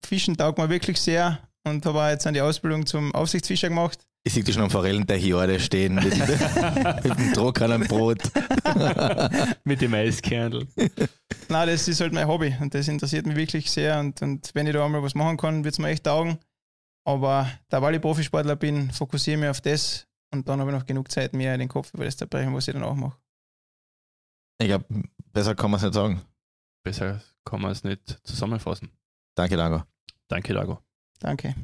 Fischen taugt mir wirklich sehr und habe auch jetzt an die Ausbildung zum Aufsichtsfischer gemacht. Ich sehe dich schon am Forellenteichjorde stehen mit, [laughs] mit dem Druck an einem Brot. [laughs] Mit dem Eiskernel. Nein, das ist halt mein Hobby und das interessiert mich wirklich sehr. Und, und wenn ich da einmal was machen kann, wird es mir echt taugen. Aber da, weil ich Profisportler bin, fokussiere ich mich auf das und dann habe ich noch genug Zeit, mir den Kopf über das zu brechen, was ich dann auch mache. Ich glaube, besser kann man es nicht sagen. Besser kann man es nicht zusammenfassen. Danke, Lago. Danke, Lago. Danke.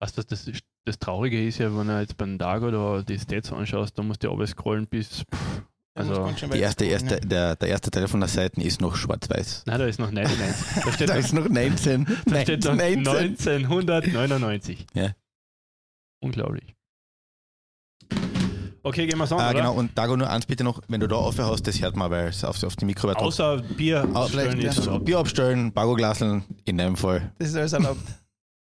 Weißt du, das, ist- das Traurige ist ja, wenn du jetzt beim Dago da die Stats anschaust, da musst du aber scrollen bis. Pff, also, Die erste, erste, der, der erste Teil von der Seite ist noch schwarz-weiß. nein, da ist noch 99. [laughs] Da steht, Da noch, ist noch 19. [laughs] da steht noch 19. 1999. Ja. Unglaublich. Okay, gehen wir es an, Ah, oder? genau, und Dago, nur eins bitte noch, wenn du da offen hast, das hört man, weil es auf, auf die Mikro wird Außer Bier Ah, abstellen ja, erlaubt. Bier abstellen, Bagoglaseln, in deinem Fall. Das ist alles erlaubt. [laughs]